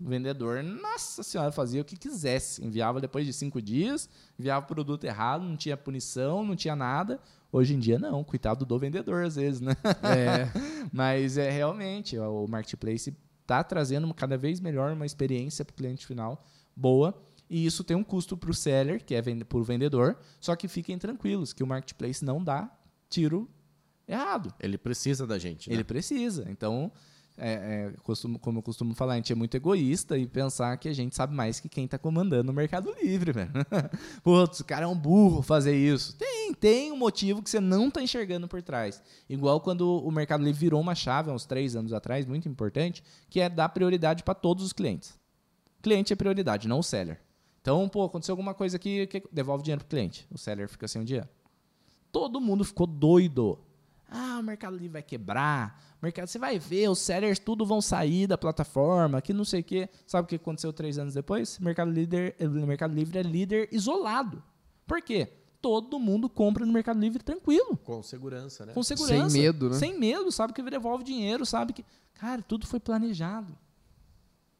S1: O vendedor, nossa senhora, fazia o que quisesse. Enviava depois de cinco dias, enviava o produto errado, não tinha punição, não tinha nada. Hoje em dia, não. Coitado do vendedor, às vezes, né?
S3: É.
S1: Mas é realmente, o marketplace está trazendo cada vez melhor uma experiência para o cliente final boa. E isso tem um custo para o seller, que é para o vendedor. Só que fiquem tranquilos, que o marketplace não dá tiro errado.
S2: Ele precisa da gente. Né?
S1: Ele precisa. Então, é, é, costumo, como eu costumo falar, a gente é muito egoísta e pensar que a gente sabe mais que quem está comandando o Mercado Livre, velho. Putz, o cara é um burro fazer isso. Tem, tem um motivo que você não está enxergando por trás. Igual quando o Mercado Livre virou uma chave, há uns três anos atrás, muito importante, que é dar prioridade para todos os clientes. Cliente é prioridade, não o seller. Então, pô, aconteceu alguma coisa aqui, que devolve dinheiro para o cliente. O seller fica sem o dinheiro. Todo mundo ficou doido ah, o Mercado Livre vai quebrar. Mercado, você vai ver, os sellers tudo vão sair da plataforma, que não sei o quê. Sabe o que aconteceu três anos depois? Mercado, líder, Mercado Livre é líder isolado. Por quê? Todo mundo compra no Mercado Livre tranquilo.
S2: Com segurança, né?
S1: Com segurança.
S3: Sem medo, né?
S1: Sem medo, sabe que devolve dinheiro, sabe que. Cara, tudo foi planejado.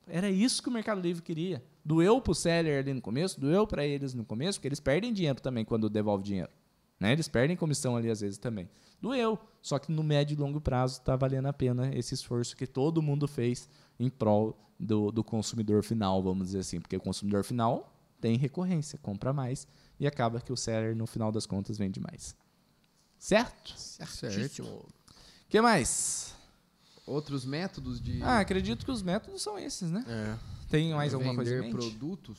S1: Era isso que o Mercado Livre queria. Doeu pro seller ali no começo, doeu para eles no começo, porque eles perdem dinheiro também quando devolve dinheiro. Né? Eles perdem comissão ali às vezes também. Doeu. Só que no médio e longo prazo está valendo a pena esse esforço que todo mundo fez em prol do, do consumidor final, vamos dizer assim. Porque o consumidor final tem recorrência, compra mais e acaba que o seller, no final das contas, vende mais. Certo?
S3: Certíssimo.
S1: O que mais?
S3: Outros métodos de.
S1: Ah, acredito que os métodos são esses, né?
S2: É.
S1: Tem mais alguma coisa em mente?
S3: produtos?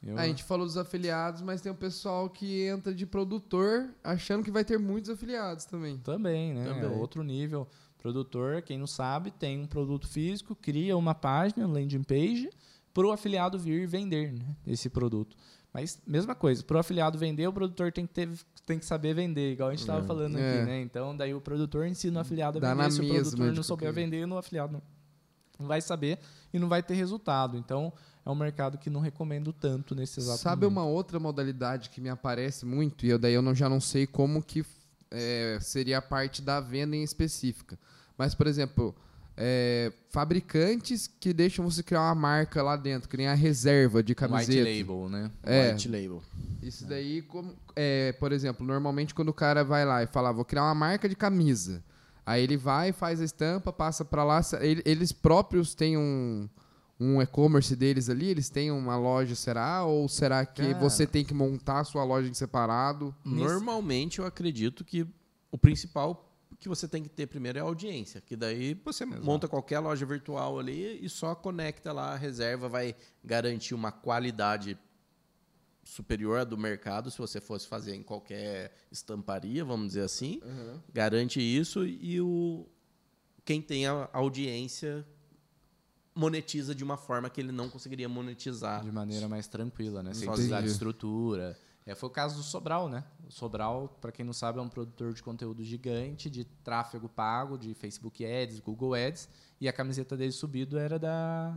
S1: Eu-
S3: A gente falou dos afiliados, mas tem o pessoal que entra de produtor achando que vai ter muitos afiliados também.
S1: Também, né?
S2: Também.
S1: É outro nível. Produtor, quem não sabe, tem um produto físico, cria uma página, landing page, para o afiliado vir vender né, esse produto. Mas, mesma coisa, para o afiliado vender, o produtor tem que, ter, tem que saber vender, igual a gente estava falando
S3: É.
S1: aqui, né? Então, daí o produtor ensina o afiliado a
S3: Dá
S1: vender.
S3: na
S1: Se o produtor
S3: de
S1: não souber vender, o afiliado não, não vai saber e não vai ter resultado. Então, é um mercado que não recomendo tanto nesse exato
S3: Sabe
S1: momento.
S3: uma outra modalidade que me aparece muito, e eu daí eu não, já não sei como que é, seria a parte da venda em específica. Mas, por exemplo, é, fabricantes que deixam você criar uma marca lá dentro, que nem a reserva de
S1: White
S3: camiseta.
S1: label, né?
S3: É,
S2: White label.
S3: Isso daí, como, é, por exemplo, normalmente quando o cara vai lá e fala, "Ah, vou criar uma marca de camisa. Aí ele vai, faz a estampa, passa pra lá. Eles próprios têm um, um e-commerce deles ali? Eles têm uma loja, será? Ou será que
S1: Cara.
S3: você tem que montar a sua loja em separado?
S2: Normalmente eu acredito que o principal que você tem que ter primeiro é a audiência, que daí você monta qualquer loja virtual ali e só conecta lá a reserva, vai garantir uma qualidade superior à do mercado se você fosse fazer em qualquer estamparia, vamos dizer assim. Garante isso e o quem tem a audiência monetiza de uma forma que ele não conseguiria monetizar.
S1: De maneira mais tranquila, né? Sem precisar de estrutura. É, foi o caso do Sobral, né? O Sobral, para quem não sabe, é um produtor de conteúdo gigante, de tráfego pago, de Facebook Ads, Google Ads, e a camiseta dele subido era da,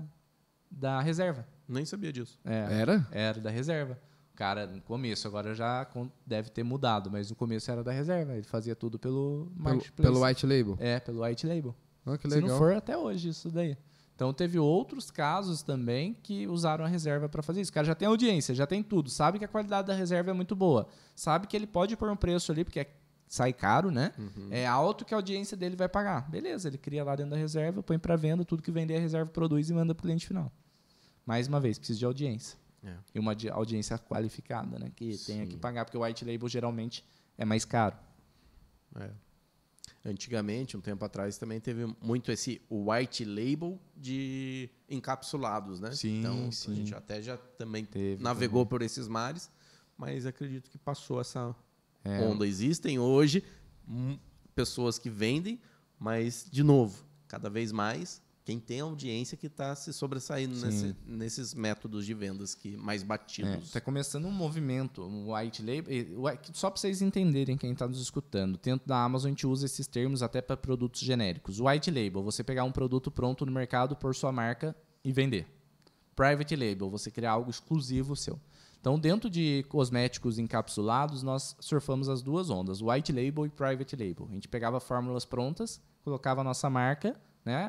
S1: da reserva.
S2: Nem sabia disso.
S1: É,
S3: Era?
S1: era da reserva. Cara, no começo, agora já deve ter mudado, mas no começo era da reserva. Ele fazia tudo pelo
S3: Pelo, pelo white label?
S1: É, pelo white label.
S3: Ah, que
S1: Se
S3: legal.
S1: não for até hoje isso daí. Então teve outros casos também que usaram a reserva para fazer isso. O cara já tem audiência, já tem tudo, sabe que a qualidade da reserva é muito boa, sabe que ele pode pôr um preço ali porque é- sai caro, né? É alto que a audiência dele vai pagar. Beleza, ele cria lá dentro da reserva, põe para venda, tudo que vender a reserva produz e manda para o cliente final. Mais uma vez, precisa de audiência.
S2: É.
S1: E uma di- audiência qualificada, né? Que tenha que
S2: Sim.
S1: pagar, porque o white label geralmente é mais caro.
S2: É. Antigamente, um tempo atrás, também teve muito esse white label de encapsulados, né?
S1: Sim,
S2: então,
S1: sim.
S2: a gente até já também
S1: Teve
S2: navegou por esses mares, mas acredito que passou essa
S1: É.
S2: onda. Existem hoje pessoas que vendem, mas, de novo, cada vez mais, quem tem audiência que está se sobressaindo nesse- nesses métodos de vendas que mais
S1: É,
S2: batidos.
S1: tá começando um movimento, um white label. Só para vocês entenderem quem está nos escutando, dentro da Amazon a gente usa esses termos até para produtos genéricos. White label, você pegar um produto pronto no mercado por sua marca e vender. Private label, você criar algo exclusivo seu. Então, dentro de cosméticos encapsulados, nós surfamos as duas ondas, white label e private label. A gente pegava fórmulas prontas, colocava a nossa marca né?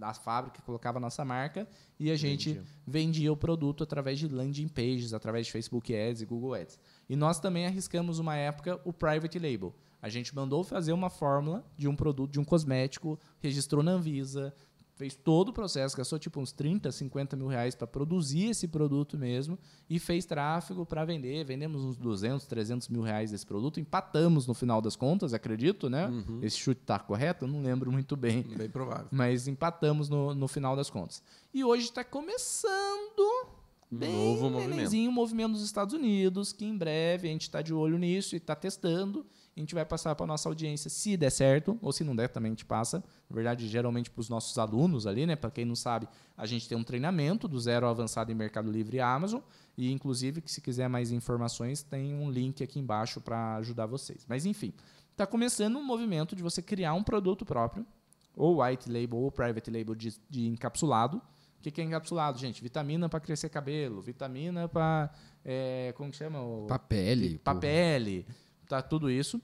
S1: A, fábrica colocava a nossa marca e a gente
S2: Vendia.
S1: vendia o produto através de landing pages, através de Facebook Ads e Google Ads. E nós também arriscamos uma época o private label. A gente mandou fazer uma fórmula de um produto, de um cosmético, registrou na Anvisa, fez todo o processo, gastou tipo uns 30, 50 mil reais para produzir esse produto mesmo e fez tráfego para vender. Vendemos uns 200, 300 mil reais desse produto, empatamos no final das contas, acredito, né? Esse chute está correto? Eu não lembro muito bem.
S2: Bem provável.
S1: Mas empatamos no, no final das contas. E hoje está começando bem
S2: novo movimento.
S1: um movimento nos Estados Unidos, que em breve a gente está de olho nisso e está testando. A gente vai passar para nossa audiência se der certo, ou se não der, também a gente passa. Na verdade, geralmente para os nossos alunos ali, né? Para quem não sabe, a gente tem um treinamento do zero avançado em Mercado Livre e Amazon. E, inclusive, se quiser mais informações, tem um link aqui embaixo para ajudar vocês. Mas, enfim, está começando um movimento de você criar um produto próprio, ou white label ou private label de, de encapsulado. O que, que é encapsulado, gente? Vitamina para crescer cabelo, vitamina para. como que chama? O-
S3: Pra pele.
S1: Tá tudo isso.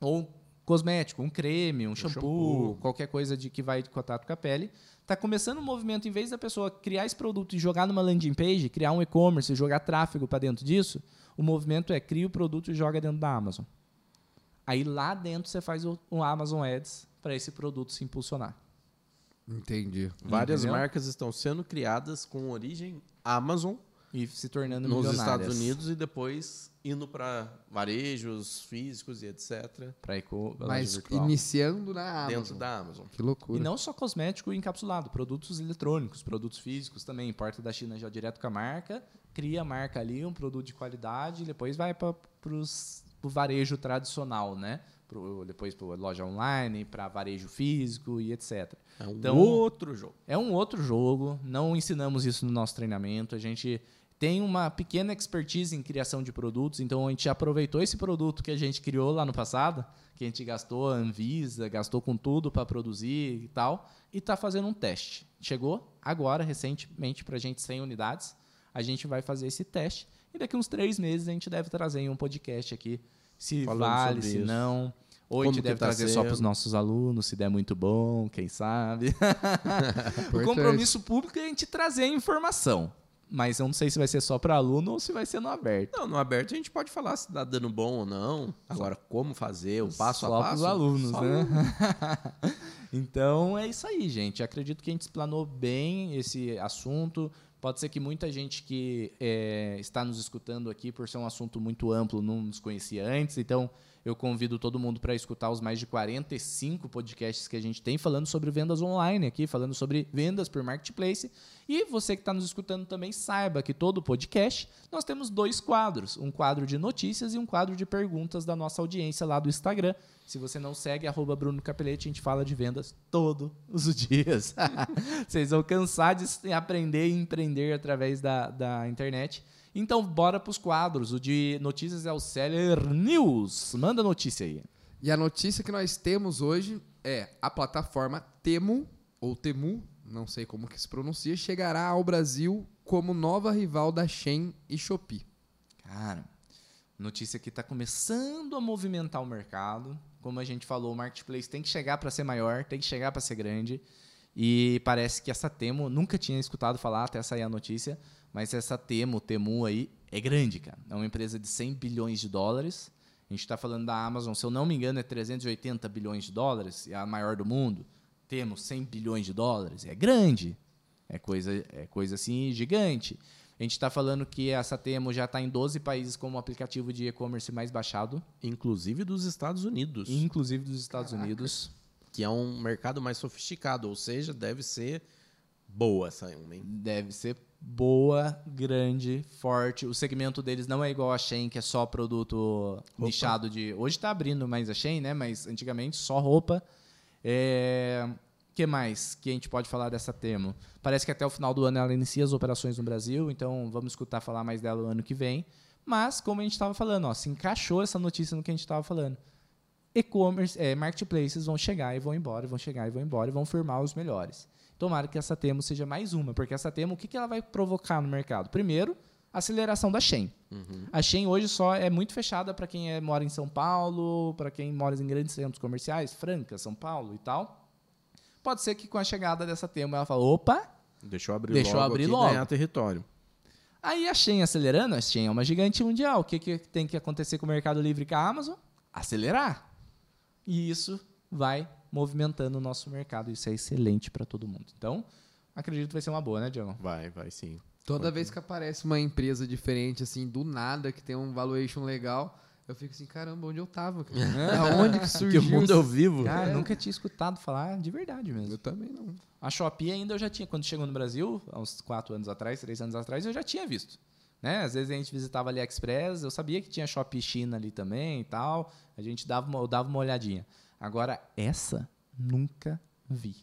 S1: Ou cosmético, um creme, um, shampoo,
S2: shampoo.
S1: qualquer coisa de que vai de contato com a pele. Tá começando um movimento, em vez da pessoa criar esse produto e jogar numa landing page, criar um e-commerce e jogar tráfego para dentro disso, o movimento é cria o produto e joga dentro da Amazon. Aí lá dentro você faz o Amazon Ads para esse produto se impulsionar.
S3: Entendi.
S2: Várias
S1: Entendeu?
S2: marcas estão sendo criadas com origem Amazon
S1: E se tornando
S2: nos. Estados Unidos e depois indo para varejos físicos e etc.
S1: Pra eco,
S3: Mas
S1: virtual.
S3: iniciando na Amazon.
S2: dentro da Amazon.
S3: Que loucura.
S1: E não só cosmético encapsulado, produtos eletrônicos, produtos físicos também. Importa da China já direto com a marca, cria a marca ali, um produto de qualidade, e depois vai para o varejo tradicional, né? Pro, depois para loja online, para varejo físico e etc.
S2: É um
S1: Então-
S2: outro jogo.
S1: É um outro jogo, não ensinamos isso no nosso treinamento. A gente tem uma pequena expertise em criação de produtos, então a gente aproveitou esse produto que a gente criou lá no passado, que a gente gastou a Anvisa, gastou com tudo para produzir e tal, e está fazendo um teste. Chegou agora, recentemente, para a gente 100 unidades. A gente vai fazer esse teste e daqui uns três meses a gente deve trazer um podcast aqui se
S2: Falando
S1: vale, se
S2: isso.
S1: não. Ou a
S2: Como
S1: gente
S2: que
S1: deve
S2: tá
S1: trazer só para os
S2: sendo.
S1: nossos alunos, se der muito bom, quem sabe. O compromisso público é a gente trazer a informação. Mas eu não sei se vai ser só para aluno ou se vai ser no aberto.
S2: Não, no aberto a gente pode falar se está dando bom ou não. Agora, como fazer, o passo
S1: só
S2: a passo.
S1: pros alunos,
S2: só
S1: né? então é isso aí, gente. Acredito que a gente explanou bem esse assunto. Pode ser que muita gente que é, está nos escutando aqui, por ser um assunto muito amplo, não nos conhecia antes. Então, eu convido todo mundo para escutar os mais de 45 podcasts que a gente tem falando sobre vendas online aqui, falando sobre vendas por marketplace. E você que está nos escutando também saiba que todo podcast nós temos dois quadros: um quadro de notícias e um quadro de perguntas da nossa audiência lá do Instagram. Se você não segue, arroba Bruno Capelete, a gente fala de vendas todos os dias. Vocês vão cansar de aprender e empreender através da, da internet. Então, bora para os quadros. O de notícias é o Seller News. Manda notícia aí.
S3: E a notícia que nós temos hoje é a plataforma Temu, ou Temu, não sei como que se pronuncia, chegará ao Brasil como nova rival da Shein e Shopee.
S1: Cara, notícia que está começando a movimentar o mercado. Como a gente falou, o marketplace tem que chegar para ser maior, tem que chegar para ser grande. E parece que essa Temo, nunca tinha escutado falar até sair a notícia, mas essa Temo, Temu aí, é grande, cara. É uma empresa de 100 bilhões de dólares. A gente está falando da Amazon, se eu não me engano, é 380 bilhões de dólares, é a maior do mundo. Temos 100 bilhões de dólares, é grande. É coisa, é coisa assim gigante. A gente está falando que essa Temo já está em 12 países como aplicativo de e-commerce mais baixado,
S2: Inclusive dos Estados Unidos,
S1: inclusive dos Estados Unidos.
S2: que é um mercado mais sofisticado, ou seja, deve ser boa essa uma, hein?
S1: Deve ser boa, grande, forte. O segmento deles não é igual a Shein, que é só produto nichado de. Hoje está abrindo mais a Shein, né? Mas antigamente só roupa. É... que mais que a gente pode falar dessa Temo? Parece que até o final do ano ela inicia as operações no Brasil, então vamos escutar falar mais dela no ano que vem. Mas, como a gente estava falando, ó, se encaixou essa notícia no que a gente estava falando. E-commerce, é, marketplaces vão chegar e vão embora, vão chegar e vão embora e vão firmar os melhores. Tomara que essa Temo seja mais uma, porque essa Temo, o que, que ela vai provocar no mercado? Primeiro, aceleração da Shein. A Shein hoje só é muito fechada para quem é, mora em São Paulo, para quem mora em grandes centros comerciais, Franca, São Paulo e tal. Pode ser que com a chegada dessa Temo ela fala, opa,
S2: Deixa eu abrir
S1: Deixa eu
S2: logo
S1: abrir
S2: aqui
S1: logo.
S2: ganhar território.
S1: Aí a Shein acelerando, a Shein é uma gigante mundial. O que, que tem que acontecer com o Mercado Livre e com a Amazon? Acelerar. E isso vai movimentando o nosso mercado. Isso é excelente para todo mundo. Então, acredito que vai ser uma boa, né, Diego?
S2: Vai, vai sim.
S3: Toda vez que aparece uma empresa diferente, assim, do nada, que tem um valuation legal, eu fico assim, caramba, onde eu tava? cara? Aonde que surgiu?
S2: Que mundo eu vivo.
S1: Cara, nunca tinha escutado falar de verdade mesmo.
S3: Eu também não.
S1: A Shopee ainda eu já tinha, quando chegou no Brasil, há uns quatro anos atrás, três anos atrás, eu já tinha visto. Né? Às vezes a gente visitava AliExpress, eu sabia que tinha Shopee China ali também e tal. A gente dava uma, eu dava uma olhadinha. Agora, essa, nunca vi.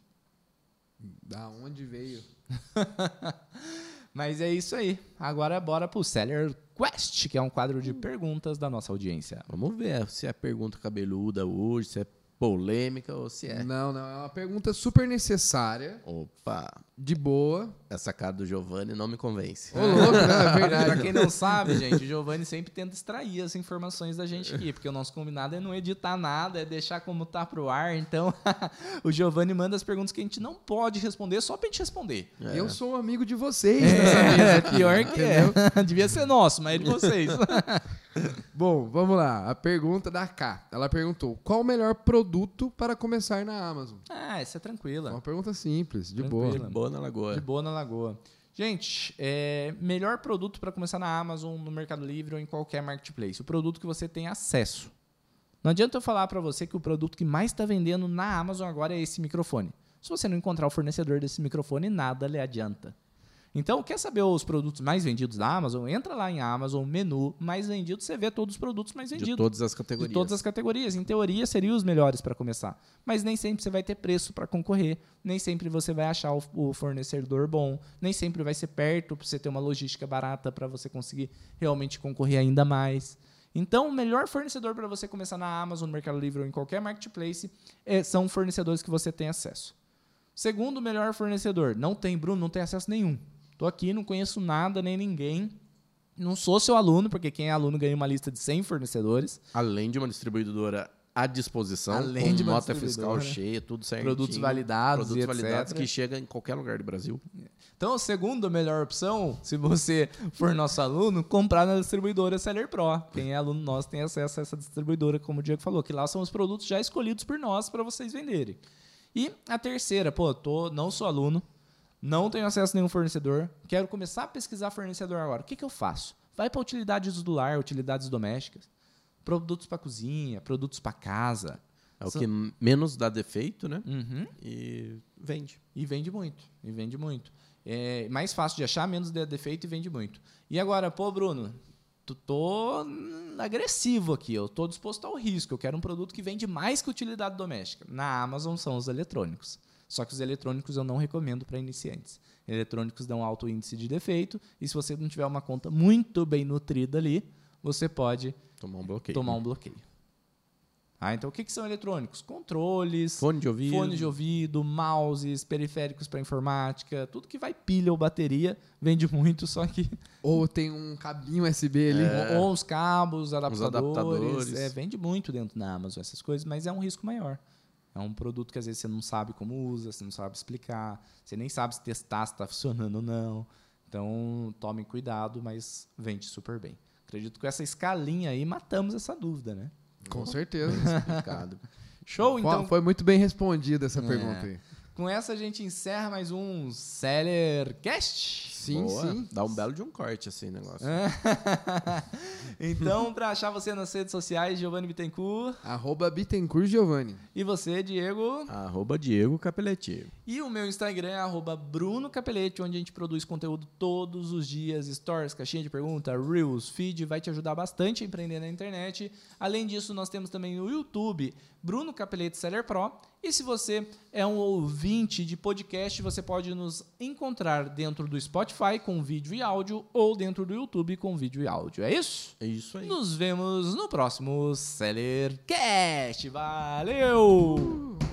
S3: Da onde veio?
S1: Mas é isso aí. Agora bora pro Seller Quest, que é um quadro de perguntas da nossa audiência.
S2: Vamos ver se é pergunta cabeluda hoje, se é polêmica ou se é.
S3: Não, não, é uma pergunta super necessária,
S2: Opa,
S3: de boa.
S2: essa cara do Giovanni não me convence.
S3: Ô, louco, né? É
S1: pra
S3: verdade.
S1: quem não sabe, gente, o Giovanni sempre tenta extrair as informações da gente aqui, porque o nosso combinado é não editar nada, é deixar como tá pro ar. Então, o Giovanni manda as perguntas que a gente não pode responder só pra gente responder.
S3: Eu sou um amigo de vocês nessa mesa
S1: É,
S3: aqui,
S1: pior que é. Devia ser nosso, mas é de vocês.
S3: Bom, vamos lá. A pergunta da K. Ela perguntou: qual o melhor produto para começar na Amazon?
S1: ah, essa é tranquila.
S3: Uma pergunta simples, de
S1: Tranquila.
S3: boa.
S2: Boa na lagoa.
S1: De boa na lagoa. Gente, é, melhor produto para começar na Amazon, no Mercado Livre ou em qualquer marketplace. O produto que você tem acesso. Não adianta eu falar para você que o produto que mais está vendendo na Amazon agora é esse microfone. Se você não encontrar o fornecedor desse microfone, nada lhe adianta. Então, quer saber os produtos mais vendidos da Amazon? Entra lá em Amazon, menu, mais vendidos, você vê todos os produtos mais
S2: De
S1: vendidos.
S2: todas as categorias.
S1: De todas as categorias. Em teoria, seriam os melhores para começar. Mas nem sempre você vai ter preço para concorrer. Nem sempre você vai achar o, o fornecedor bom. Nem sempre vai ser perto para você ter uma logística barata para você conseguir realmente concorrer ainda mais. Então, o melhor fornecedor para você começar na Amazon, no Mercado Livre ou em qualquer marketplace é- são fornecedores que você tem acesso. Segundo melhor fornecedor, não tem, Bruno, não tem acesso nenhum. Tô aqui, não conheço nada nem ninguém. Não sou seu aluno, porque quem é aluno ganha uma lista de 100 fornecedores.
S2: Além de uma distribuidora à disposição,
S1: Além
S2: com
S1: de uma
S2: nota fiscal cheia, tudo certinho.
S1: Produtos validados
S2: Produtos
S1: e etc.
S2: validados que chega em qualquer lugar do Brasil.
S1: Então, a segunda melhor opção, se você for nosso aluno, comprar na distribuidora Seller Pro. Quem é aluno nosso tem acesso a essa distribuidora, como o Diego falou, que lá são os produtos já escolhidos por nós para vocês venderem. E a terceira, pô, tô, não sou aluno, não tenho acesso a nenhum fornecedor, quero começar a pesquisar fornecedor agora. O que, que eu faço? Vai para utilidades do lar, utilidades domésticas, produtos para cozinha, produtos para casa.
S2: É o
S1: São-
S2: que menos dá defeito, né?
S1: Uhum.
S2: E vende.
S1: E vende muito. E vende muito. É mais fácil de achar, menos de defeito e vende muito. E agora, pô, Bruno, tu tô agressivo aqui. Eu tô disposto ao risco. Eu quero um produto que vende mais que utilidade doméstica. Na Amazon são os eletrônicos. Só que os eletrônicos eu não recomendo para iniciantes. Eletrônicos dão alto índice de defeito. E se você não tiver uma conta muito bem nutrida ali, você pode
S2: Tomar um bloqueio.
S1: tomar um bloqueio. Ah, então o que, que são eletrônicos? Controles,
S2: Fone de ouvido.
S1: Fone de ouvido, mouses, periféricos para informática, tudo que vai pilha ou bateria vende muito, só que
S3: Ou tem um cabinho USB ali.
S1: ou os cabos, adaptadores,
S2: adaptadores.
S1: é, vende muito dentro da Amazon essas coisas, mas é um risco maior. É um produto que às vezes você não sabe como usa, você não sabe explicar, você nem sabe se testar se está funcionando ou não. Então, tomem cuidado, mas vende super bem. Acredito que com essa escalinha aí matamos essa dúvida, né?
S3: Com certeza.
S2: Explicado.
S1: Show, então.
S3: Foi- Foi muito bem respondida essa
S1: É.
S3: pergunta aí.
S1: Com essa a gente encerra mais um Sellercast.
S3: Sim,
S2: Boa.
S3: sim.
S2: Dá um belo de um corte assim, negócio.
S1: então, para achar você nas redes sociais, Giovanni Bittencourt.
S3: Arroba Bittencourt Giovanni.
S1: E você, Diego.
S2: Arroba Diego Capelletti.
S1: E o meu Instagram é arroba Bruno Capelete, onde a gente produz conteúdo todos os dias. Stories, caixinha de pergunta, Reels, feed, vai te ajudar bastante a empreender na internet. Além disso, nós temos também no YouTube, Bruno Capelete Seller Pro. E se você é um ouvinte de podcast, você pode nos encontrar dentro do Spotify com vídeo e áudio ou dentro do YouTube com vídeo e áudio. É isso?
S2: É isso aí.
S1: Nos vemos no próximo Sellercast. Valeu!